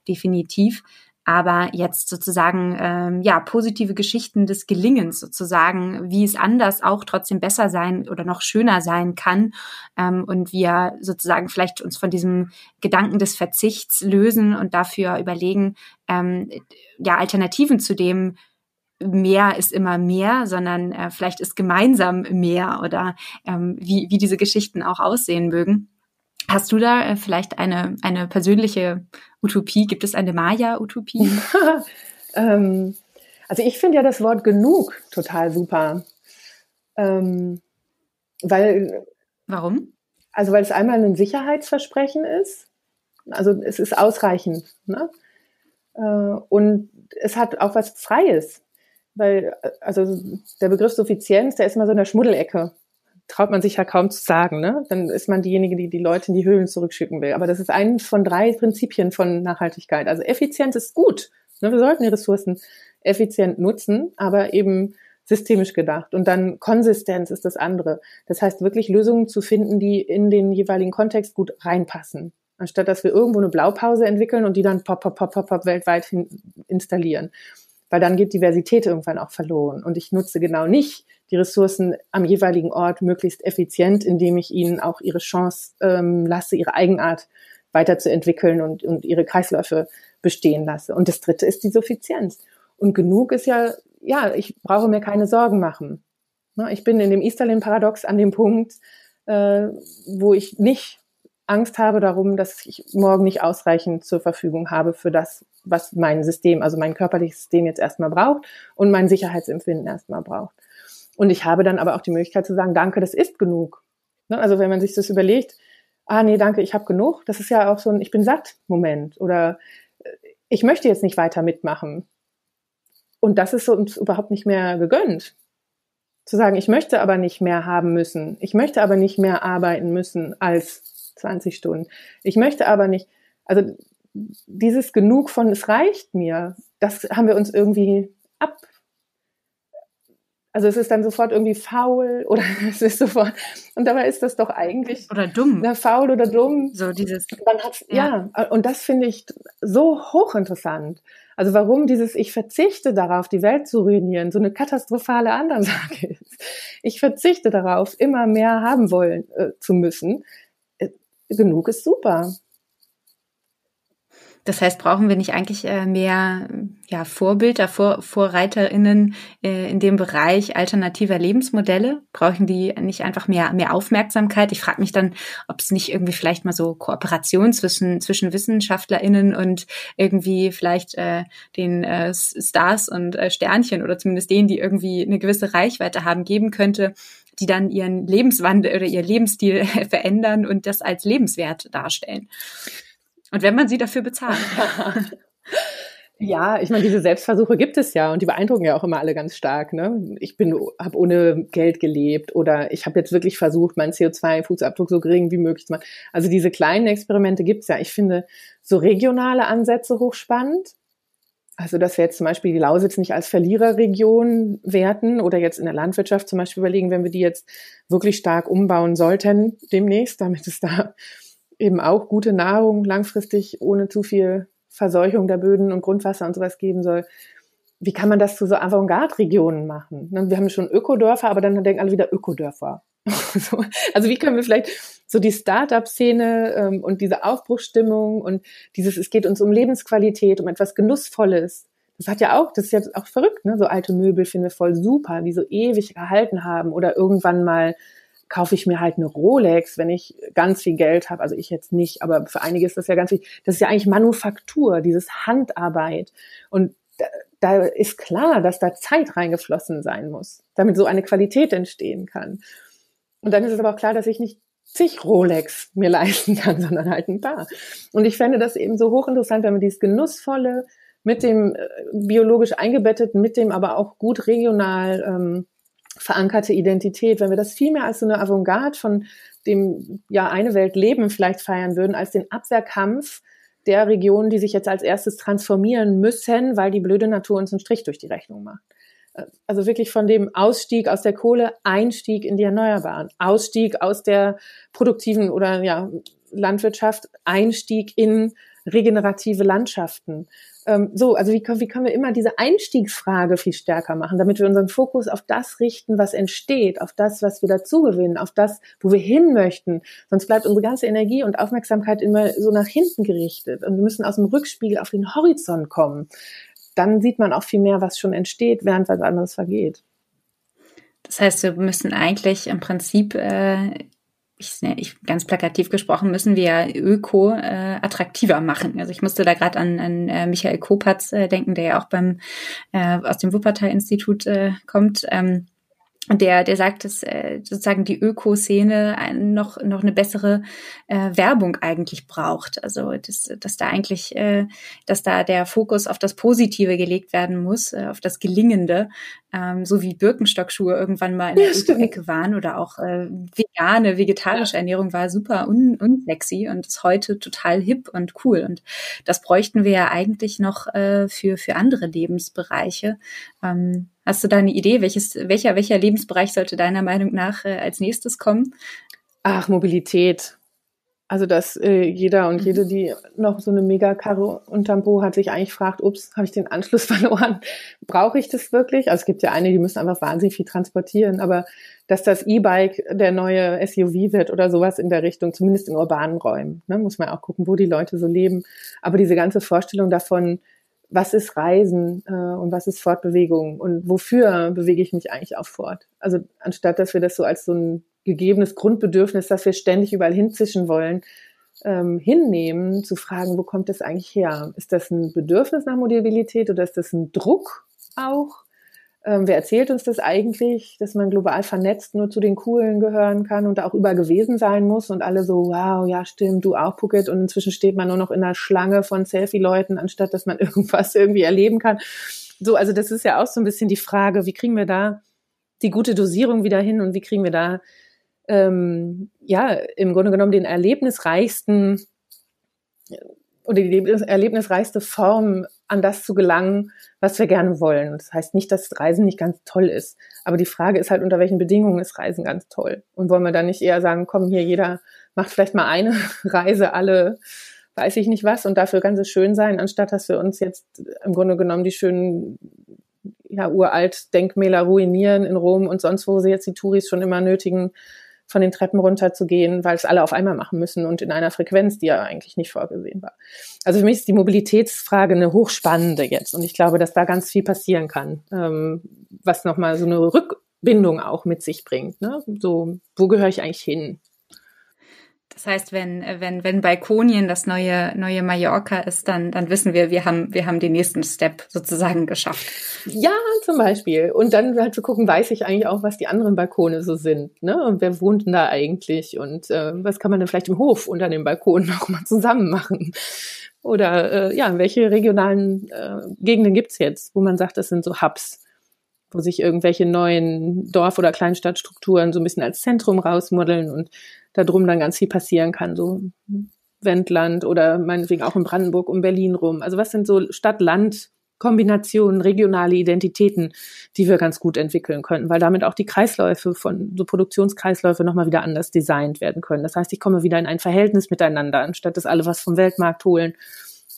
definitiv aber jetzt sozusagen ähm, ja positive Geschichten des Gelingens sozusagen, wie es anders auch trotzdem besser sein oder noch schöner sein kann ähm, und wir sozusagen vielleicht uns von diesem Gedanken des Verzichts lösen und dafür überlegen, ähm, ja Alternativen zu dem mehr ist immer mehr, sondern äh, vielleicht ist gemeinsam mehr oder ähm, wie, wie diese Geschichten auch aussehen mögen. Hast du da äh, vielleicht eine, eine persönliche Utopie? Gibt es eine Maya-Utopie? ähm, also ich finde ja das Wort genug total super. Ähm, weil. Warum? Also weil es einmal ein Sicherheitsversprechen ist. Also es ist ausreichend. Ne? Äh, und es hat auch was Freies. Weil, also der Begriff Suffizienz, der ist immer so in der Schmuddelecke traut man sich ja kaum zu sagen. Ne? Dann ist man diejenige, die die Leute in die Höhlen zurückschicken will. Aber das ist eines von drei Prinzipien von Nachhaltigkeit. Also Effizienz ist gut. Ne? Wir sollten die Ressourcen effizient nutzen, aber eben systemisch gedacht. Und dann Konsistenz ist das andere. Das heißt, wirklich Lösungen zu finden, die in den jeweiligen Kontext gut reinpassen. Anstatt dass wir irgendwo eine Blaupause entwickeln und die dann pop, pop, pop, pop, pop weltweit hin installieren. Weil dann geht Diversität irgendwann auch verloren. Und ich nutze genau nicht die Ressourcen am jeweiligen Ort möglichst effizient, indem ich ihnen auch ihre Chance ähm, lasse, ihre Eigenart weiterzuentwickeln und, und ihre Kreisläufe bestehen lasse. Und das dritte ist die Suffizienz. Und genug ist ja, ja, ich brauche mir keine Sorgen machen. Ich bin in dem Easterlin-Paradox an dem Punkt, äh, wo ich nicht Angst habe darum, dass ich morgen nicht ausreichend zur Verfügung habe für das, was mein System, also mein körperliches System jetzt erstmal braucht und mein Sicherheitsempfinden erstmal braucht. Und ich habe dann aber auch die Möglichkeit zu sagen, danke, das ist genug. Ne? Also wenn man sich das überlegt, ah nee, danke, ich habe genug, das ist ja auch so ein Ich bin satt Moment oder äh, ich möchte jetzt nicht weiter mitmachen. Und das ist uns überhaupt nicht mehr gegönnt. Zu sagen, ich möchte aber nicht mehr haben müssen. Ich möchte aber nicht mehr arbeiten müssen als 20 Stunden. Ich möchte aber nicht, also dieses Genug von es reicht mir, das haben wir uns irgendwie ab also es ist dann sofort irgendwie faul oder es ist sofort und dabei ist das doch eigentlich oder dumm. Na, faul oder dumm. So dieses ja. ja und das finde ich so hochinteressant. Also warum dieses ich verzichte darauf, die Welt zu ruinieren, so eine katastrophale Ansage ist. Ich verzichte darauf, immer mehr haben wollen äh, zu müssen. Genug ist super. Das heißt, brauchen wir nicht eigentlich äh, mehr ja, Vorbilder, Vor VorreiterInnen äh, in dem Bereich alternativer Lebensmodelle? Brauchen die nicht einfach mehr, mehr Aufmerksamkeit? Ich frage mich dann, ob es nicht irgendwie vielleicht mal so Kooperation zwischen, zwischen WissenschaftlerInnen und irgendwie vielleicht äh, den äh, Stars und äh, Sternchen oder zumindest denen, die irgendwie eine gewisse Reichweite haben, geben könnte, die dann ihren Lebenswandel oder ihr Lebensstil verändern und das als lebenswert darstellen. Und wenn man sie dafür bezahlt. Ja, ich meine, diese Selbstversuche gibt es ja und die beeindrucken ja auch immer alle ganz stark. Ne? Ich bin, habe ohne Geld gelebt oder ich habe jetzt wirklich versucht, meinen CO2-Fußabdruck so gering wie möglich zu machen. Also diese kleinen Experimente gibt's ja. Ich finde so regionale Ansätze hochspannend. Also, dass wir jetzt zum Beispiel die Lausitz nicht als Verliererregion werten oder jetzt in der Landwirtschaft zum Beispiel überlegen, wenn wir die jetzt wirklich stark umbauen sollten demnächst, damit es da eben auch gute Nahrung langfristig ohne zu viel Verseuchung der Böden und Grundwasser und sowas geben soll. Wie kann man das zu so Avantgarde-Regionen machen? Ne, wir haben schon Ökodörfer, aber dann denken alle wieder Ökodörfer. also wie können wir vielleicht so die Start-up-Szene ähm, und diese Aufbruchsstimmung und dieses, es geht uns um Lebensqualität, um etwas Genussvolles. Das hat ja auch, das ist ja auch verrückt, ne? So alte Möbel finden wir voll super, die so ewig gehalten haben oder irgendwann mal kaufe ich mir halt eine Rolex, wenn ich ganz viel Geld habe. Also ich jetzt nicht, aber für einige ist das ja ganz wichtig. Das ist ja eigentlich Manufaktur, dieses Handarbeit. Und da, da ist klar, dass da Zeit reingeflossen sein muss, damit so eine Qualität entstehen kann. Und dann ist es aber auch klar, dass ich nicht zig Rolex mir leisten kann, sondern halt ein paar. Und ich fände das eben so hochinteressant, wenn man dieses Genussvolle mit dem äh, biologisch eingebetteten, mit dem aber auch gut regional ähm, verankerte Identität, wenn wir das viel mehr als so eine Avantgarde von dem ja eine Welt leben vielleicht feiern würden, als den Abwehrkampf der Regionen, die sich jetzt als erstes transformieren müssen, weil die blöde Natur uns einen Strich durch die Rechnung macht. Also wirklich von dem Ausstieg aus der Kohle, Einstieg in die Erneuerbaren, Ausstieg aus der produktiven oder ja, Landwirtschaft, Einstieg in regenerative Landschaften, ähm, so, also wie, wie können wir immer diese Einstiegsfrage viel stärker machen, damit wir unseren Fokus auf das richten, was entsteht, auf das, was wir dazugewinnen, auf das, wo wir hin möchten. Sonst bleibt unsere ganze Energie und Aufmerksamkeit immer so nach hinten gerichtet. Und wir müssen aus dem Rückspiegel auf den Horizont kommen. Dann sieht man auch viel mehr, was schon entsteht, während was anderes vergeht. Das heißt, wir müssen eigentlich im Prinzip äh, ich, ne, ich ganz plakativ gesprochen, müssen wir Öko äh, attraktiver machen. Also ich musste da gerade an, an äh, Michael Kopatz äh, denken, der ja auch beim äh, aus dem Wuppertal-Institut äh, kommt. Ähm, der, der sagt, dass äh, sozusagen die Ökoszene noch, noch eine bessere äh, Werbung eigentlich braucht. Also dass, dass da eigentlich, äh, dass da der Fokus auf das Positive gelegt werden muss, äh, auf das Gelingende, ähm, so wie Birkenstockschuhe irgendwann mal in der ja, Ecke waren oder auch äh, vegane, vegetarische ja. Ernährung war super un unsexy und ist heute total hip und cool. Und das bräuchten wir ja eigentlich noch äh, für, für andere Lebensbereiche. Ähm, Hast du da eine Idee, welches, welcher, welcher Lebensbereich sollte deiner Meinung nach äh, als nächstes kommen? Ach, Mobilität. Also, dass äh, jeder und jede, mhm. die noch so eine Megakarre unterm Po hat, sich eigentlich fragt, ups, habe ich den Anschluss verloren? Brauche ich das wirklich? Also es gibt ja einige, die müssen einfach wahnsinnig viel transportieren, aber dass das E-Bike der neue SUV wird oder sowas in der Richtung, zumindest in urbanen Räumen, ne, muss man auch gucken, wo die Leute so leben. Aber diese ganze Vorstellung davon, was ist Reisen äh, und was ist Fortbewegung und wofür bewege ich mich eigentlich auch fort. Also anstatt dass wir das so als so ein gegebenes Grundbedürfnis, dass wir ständig überall hinzischen wollen, ähm, hinnehmen, zu fragen, wo kommt das eigentlich her? Ist das ein Bedürfnis nach Mobilität oder ist das ein Druck auch? Ähm, wer erzählt uns das eigentlich, dass man global vernetzt nur zu den Coolen gehören kann und auch über gewesen sein muss und alle so, wow, ja stimmt, du auch Phuket und inzwischen steht man nur noch in einer Schlange von Selfie-Leuten, anstatt dass man irgendwas irgendwie erleben kann. So, also das ist ja auch so ein bisschen die Frage, wie kriegen wir da die gute Dosierung wieder hin und wie kriegen wir da ähm, ja im Grunde genommen den erlebnisreichsten oder die erlebnisreichste Form an das zu gelangen, was wir gerne wollen. das heißt nicht, dass Reisen nicht ganz toll ist. Aber die Frage ist halt, unter welchen Bedingungen ist Reisen ganz toll? Und wollen wir dann nicht eher sagen, komm hier, jeder macht vielleicht mal eine Reise alle, weiß ich nicht was, und dafür es schön sein, anstatt dass wir uns jetzt im Grunde genommen die schönen ja, uralt Denkmäler ruinieren in Rom und sonst, wo sie jetzt die Touris schon immer nötigen, von den Treppen runterzugehen, weil es alle auf einmal machen müssen und in einer Frequenz, die ja eigentlich nicht vorgesehen war. Also für mich ist die Mobilitätsfrage eine hochspannende jetzt und ich glaube, dass da ganz viel passieren kann, ähm, was nochmal so eine Rückbindung auch mit sich bringt. Ne? So, wo gehöre ich eigentlich hin? Das heißt, wenn, wenn, wenn Balkonien das neue, neue Mallorca ist, dann, dann wissen wir, wir haben, wir haben den nächsten Step sozusagen geschafft. Ja, zum Beispiel. Und dann halt zu gucken, weiß ich eigentlich auch, was die anderen Balkone so sind, ne? Und wer wohnt denn da eigentlich? Und äh, was kann man denn vielleicht im Hof unter dem Balkon noch mal zusammen machen? Oder äh, ja, welche regionalen äh, Gegenden gibt's jetzt, wo man sagt, das sind so Hubs? Wo sich irgendwelche neuen Dorf- oder Kleinstadtstrukturen so ein bisschen als Zentrum rausmodeln und da drum dann ganz viel passieren kann, so Wendland oder meinetwegen auch in Brandenburg um Berlin rum. Also was sind so Stadt-Land- Kombinationen, regionale Identitäten, die wir ganz gut entwickeln könnten, weil damit auch die Kreisläufe von so Produktionskreisläufe nochmal wieder anders designt werden können. Das heißt, ich komme wieder in ein Verhältnis miteinander, anstatt dass alle was vom Weltmarkt holen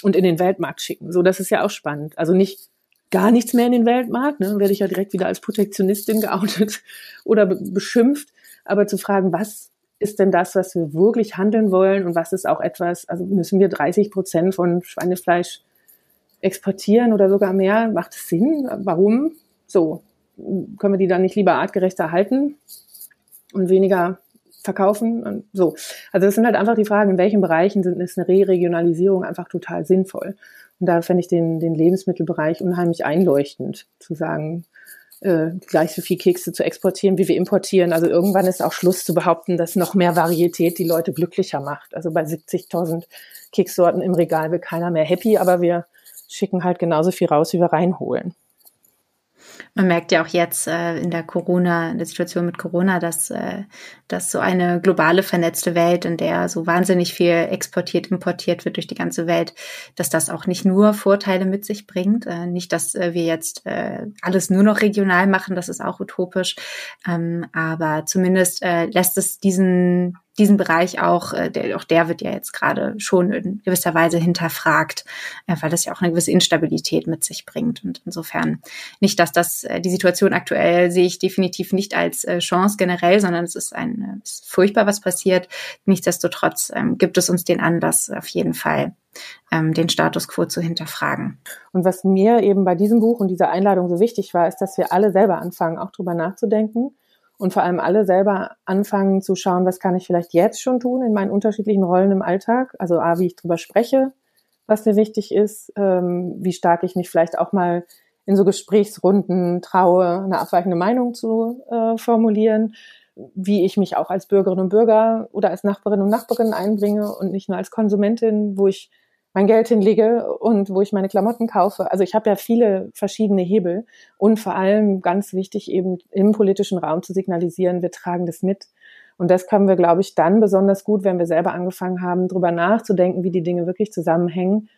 und in den Weltmarkt schicken. So, das ist ja auch spannend. Also nicht gar nichts mehr in den Weltmarkt, ne, werde ich ja direkt wieder als Protektionistin geoutet oder beschimpft, aber zu fragen, was ist denn das, was wir wirklich handeln wollen und was ist auch etwas, also müssen wir 30 Prozent von Schweinefleisch exportieren oder sogar mehr? Macht es Sinn? Warum? So, können wir die dann nicht lieber artgerechter halten und weniger verkaufen und so. Also das sind halt einfach die Fragen, in welchen Bereichen sind, ist eine Re-Regionalisierung einfach total sinnvoll. Und da fände ich den, den Lebensmittelbereich unheimlich einleuchtend, zu sagen, äh, gleich so viel Kekse zu exportieren, wie wir importieren. Also irgendwann ist auch Schluss zu behaupten, dass noch mehr Varietät die Leute glücklicher macht. Also bei 70.000 Kekssorten im Regal will keiner mehr happy, aber wir schicken halt genauso viel raus, wie wir reinholen. Man merkt ja auch jetzt äh, in der Corona, in der Situation mit Corona, dass, äh, dass so eine globale vernetzte Welt, in der so wahnsinnig viel exportiert, importiert wird durch die ganze Welt, dass das auch nicht nur Vorteile mit sich bringt. Äh, nicht, dass äh, wir jetzt äh, alles nur noch regional machen, das ist auch utopisch. Ähm, aber zumindest äh, lässt es diesen diesen Bereich auch, äh, der, auch der wird ja jetzt gerade schon in gewisser Weise hinterfragt, äh, weil das ja auch eine gewisse Instabilität mit sich bringt. Und insofern nicht, dass das äh, die Situation aktuell sehe ich definitiv nicht als Chance generell, sondern es ist ein es ist furchtbar, was passiert. Nichtsdestotrotz ähm, gibt es uns den Anlass auf jeden Fall ähm, den Status quo zu hinterfragen. Und was mir eben bei diesem Buch und dieser Einladung so wichtig war, ist, dass wir alle selber anfangen, auch drüber nachzudenken und vor allem alle selber anfangen zu schauen, was kann ich vielleicht jetzt schon tun in meinen unterschiedlichen Rollen im Alltag. Also A, wie ich drüber spreche, was mir wichtig ist, ähm, wie stark ich mich vielleicht auch mal in so Gesprächsrunden traue, eine abweichende Meinung zu äh, formulieren, wie ich mich auch als Bürgerin und Bürger oder als Nachbarin und Nachbarin einbringe und nicht nur als Konsumentin, wo ich mein Geld hinlege und wo ich meine Klamotten kaufe. Also ich habe ja viele verschiedene Hebel und vor allem ganz wichtig eben im politischen Raum zu signalisieren, wir tragen das mit. Und das können wir, glaube ich, dann besonders gut, wenn wir selber angefangen haben, darüber nachzudenken, wie die Dinge wirklich zusammenhängen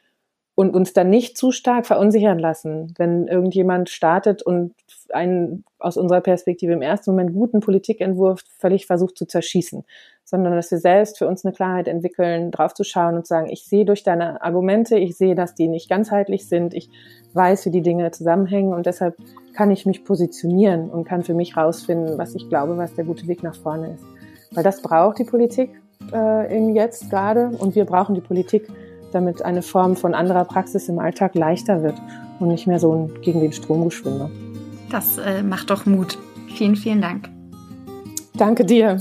und uns dann nicht zu stark verunsichern lassen, wenn irgendjemand startet und einen aus unserer Perspektive im ersten Moment guten Politikentwurf völlig versucht zu zerschießen, sondern dass wir selbst für uns eine Klarheit entwickeln, drauf zu schauen und sagen, ich sehe durch deine Argumente, ich sehe, dass die nicht ganzheitlich sind, ich weiß, wie die Dinge zusammenhängen und deshalb kann ich mich positionieren und kann für mich rausfinden, was ich glaube, was der gute Weg nach vorne ist. Weil das braucht die Politik äh, in jetzt gerade und wir brauchen die Politik, damit eine Form von anderer Praxis im Alltag leichter wird und nicht mehr so ein gegen den Strom geschwinde. Das äh, macht doch Mut. Vielen, vielen Dank. Danke dir.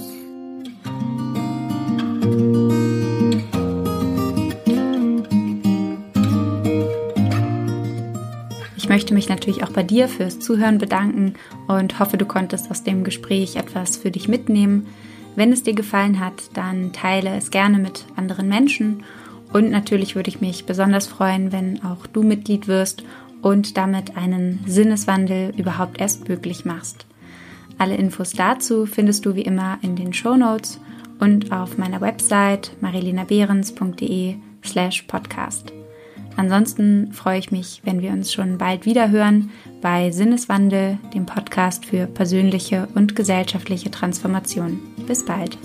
Ich möchte mich natürlich auch bei dir fürs Zuhören bedanken und hoffe, du konntest aus dem Gespräch etwas für dich mitnehmen. Wenn es dir gefallen hat, dann teile es gerne mit anderen Menschen und natürlich würde ich mich besonders freuen, wenn auch du Mitglied wirst und damit einen Sinneswandel überhaupt erst möglich machst. Alle Infos dazu findest du wie immer in den Show Notes und auf meiner Website marilenabehrens.de slash podcast. Ansonsten freue ich mich, wenn wir uns schon bald wieder hören bei Sinneswandel, dem Podcast für persönliche und gesellschaftliche Transformation. Bis bald.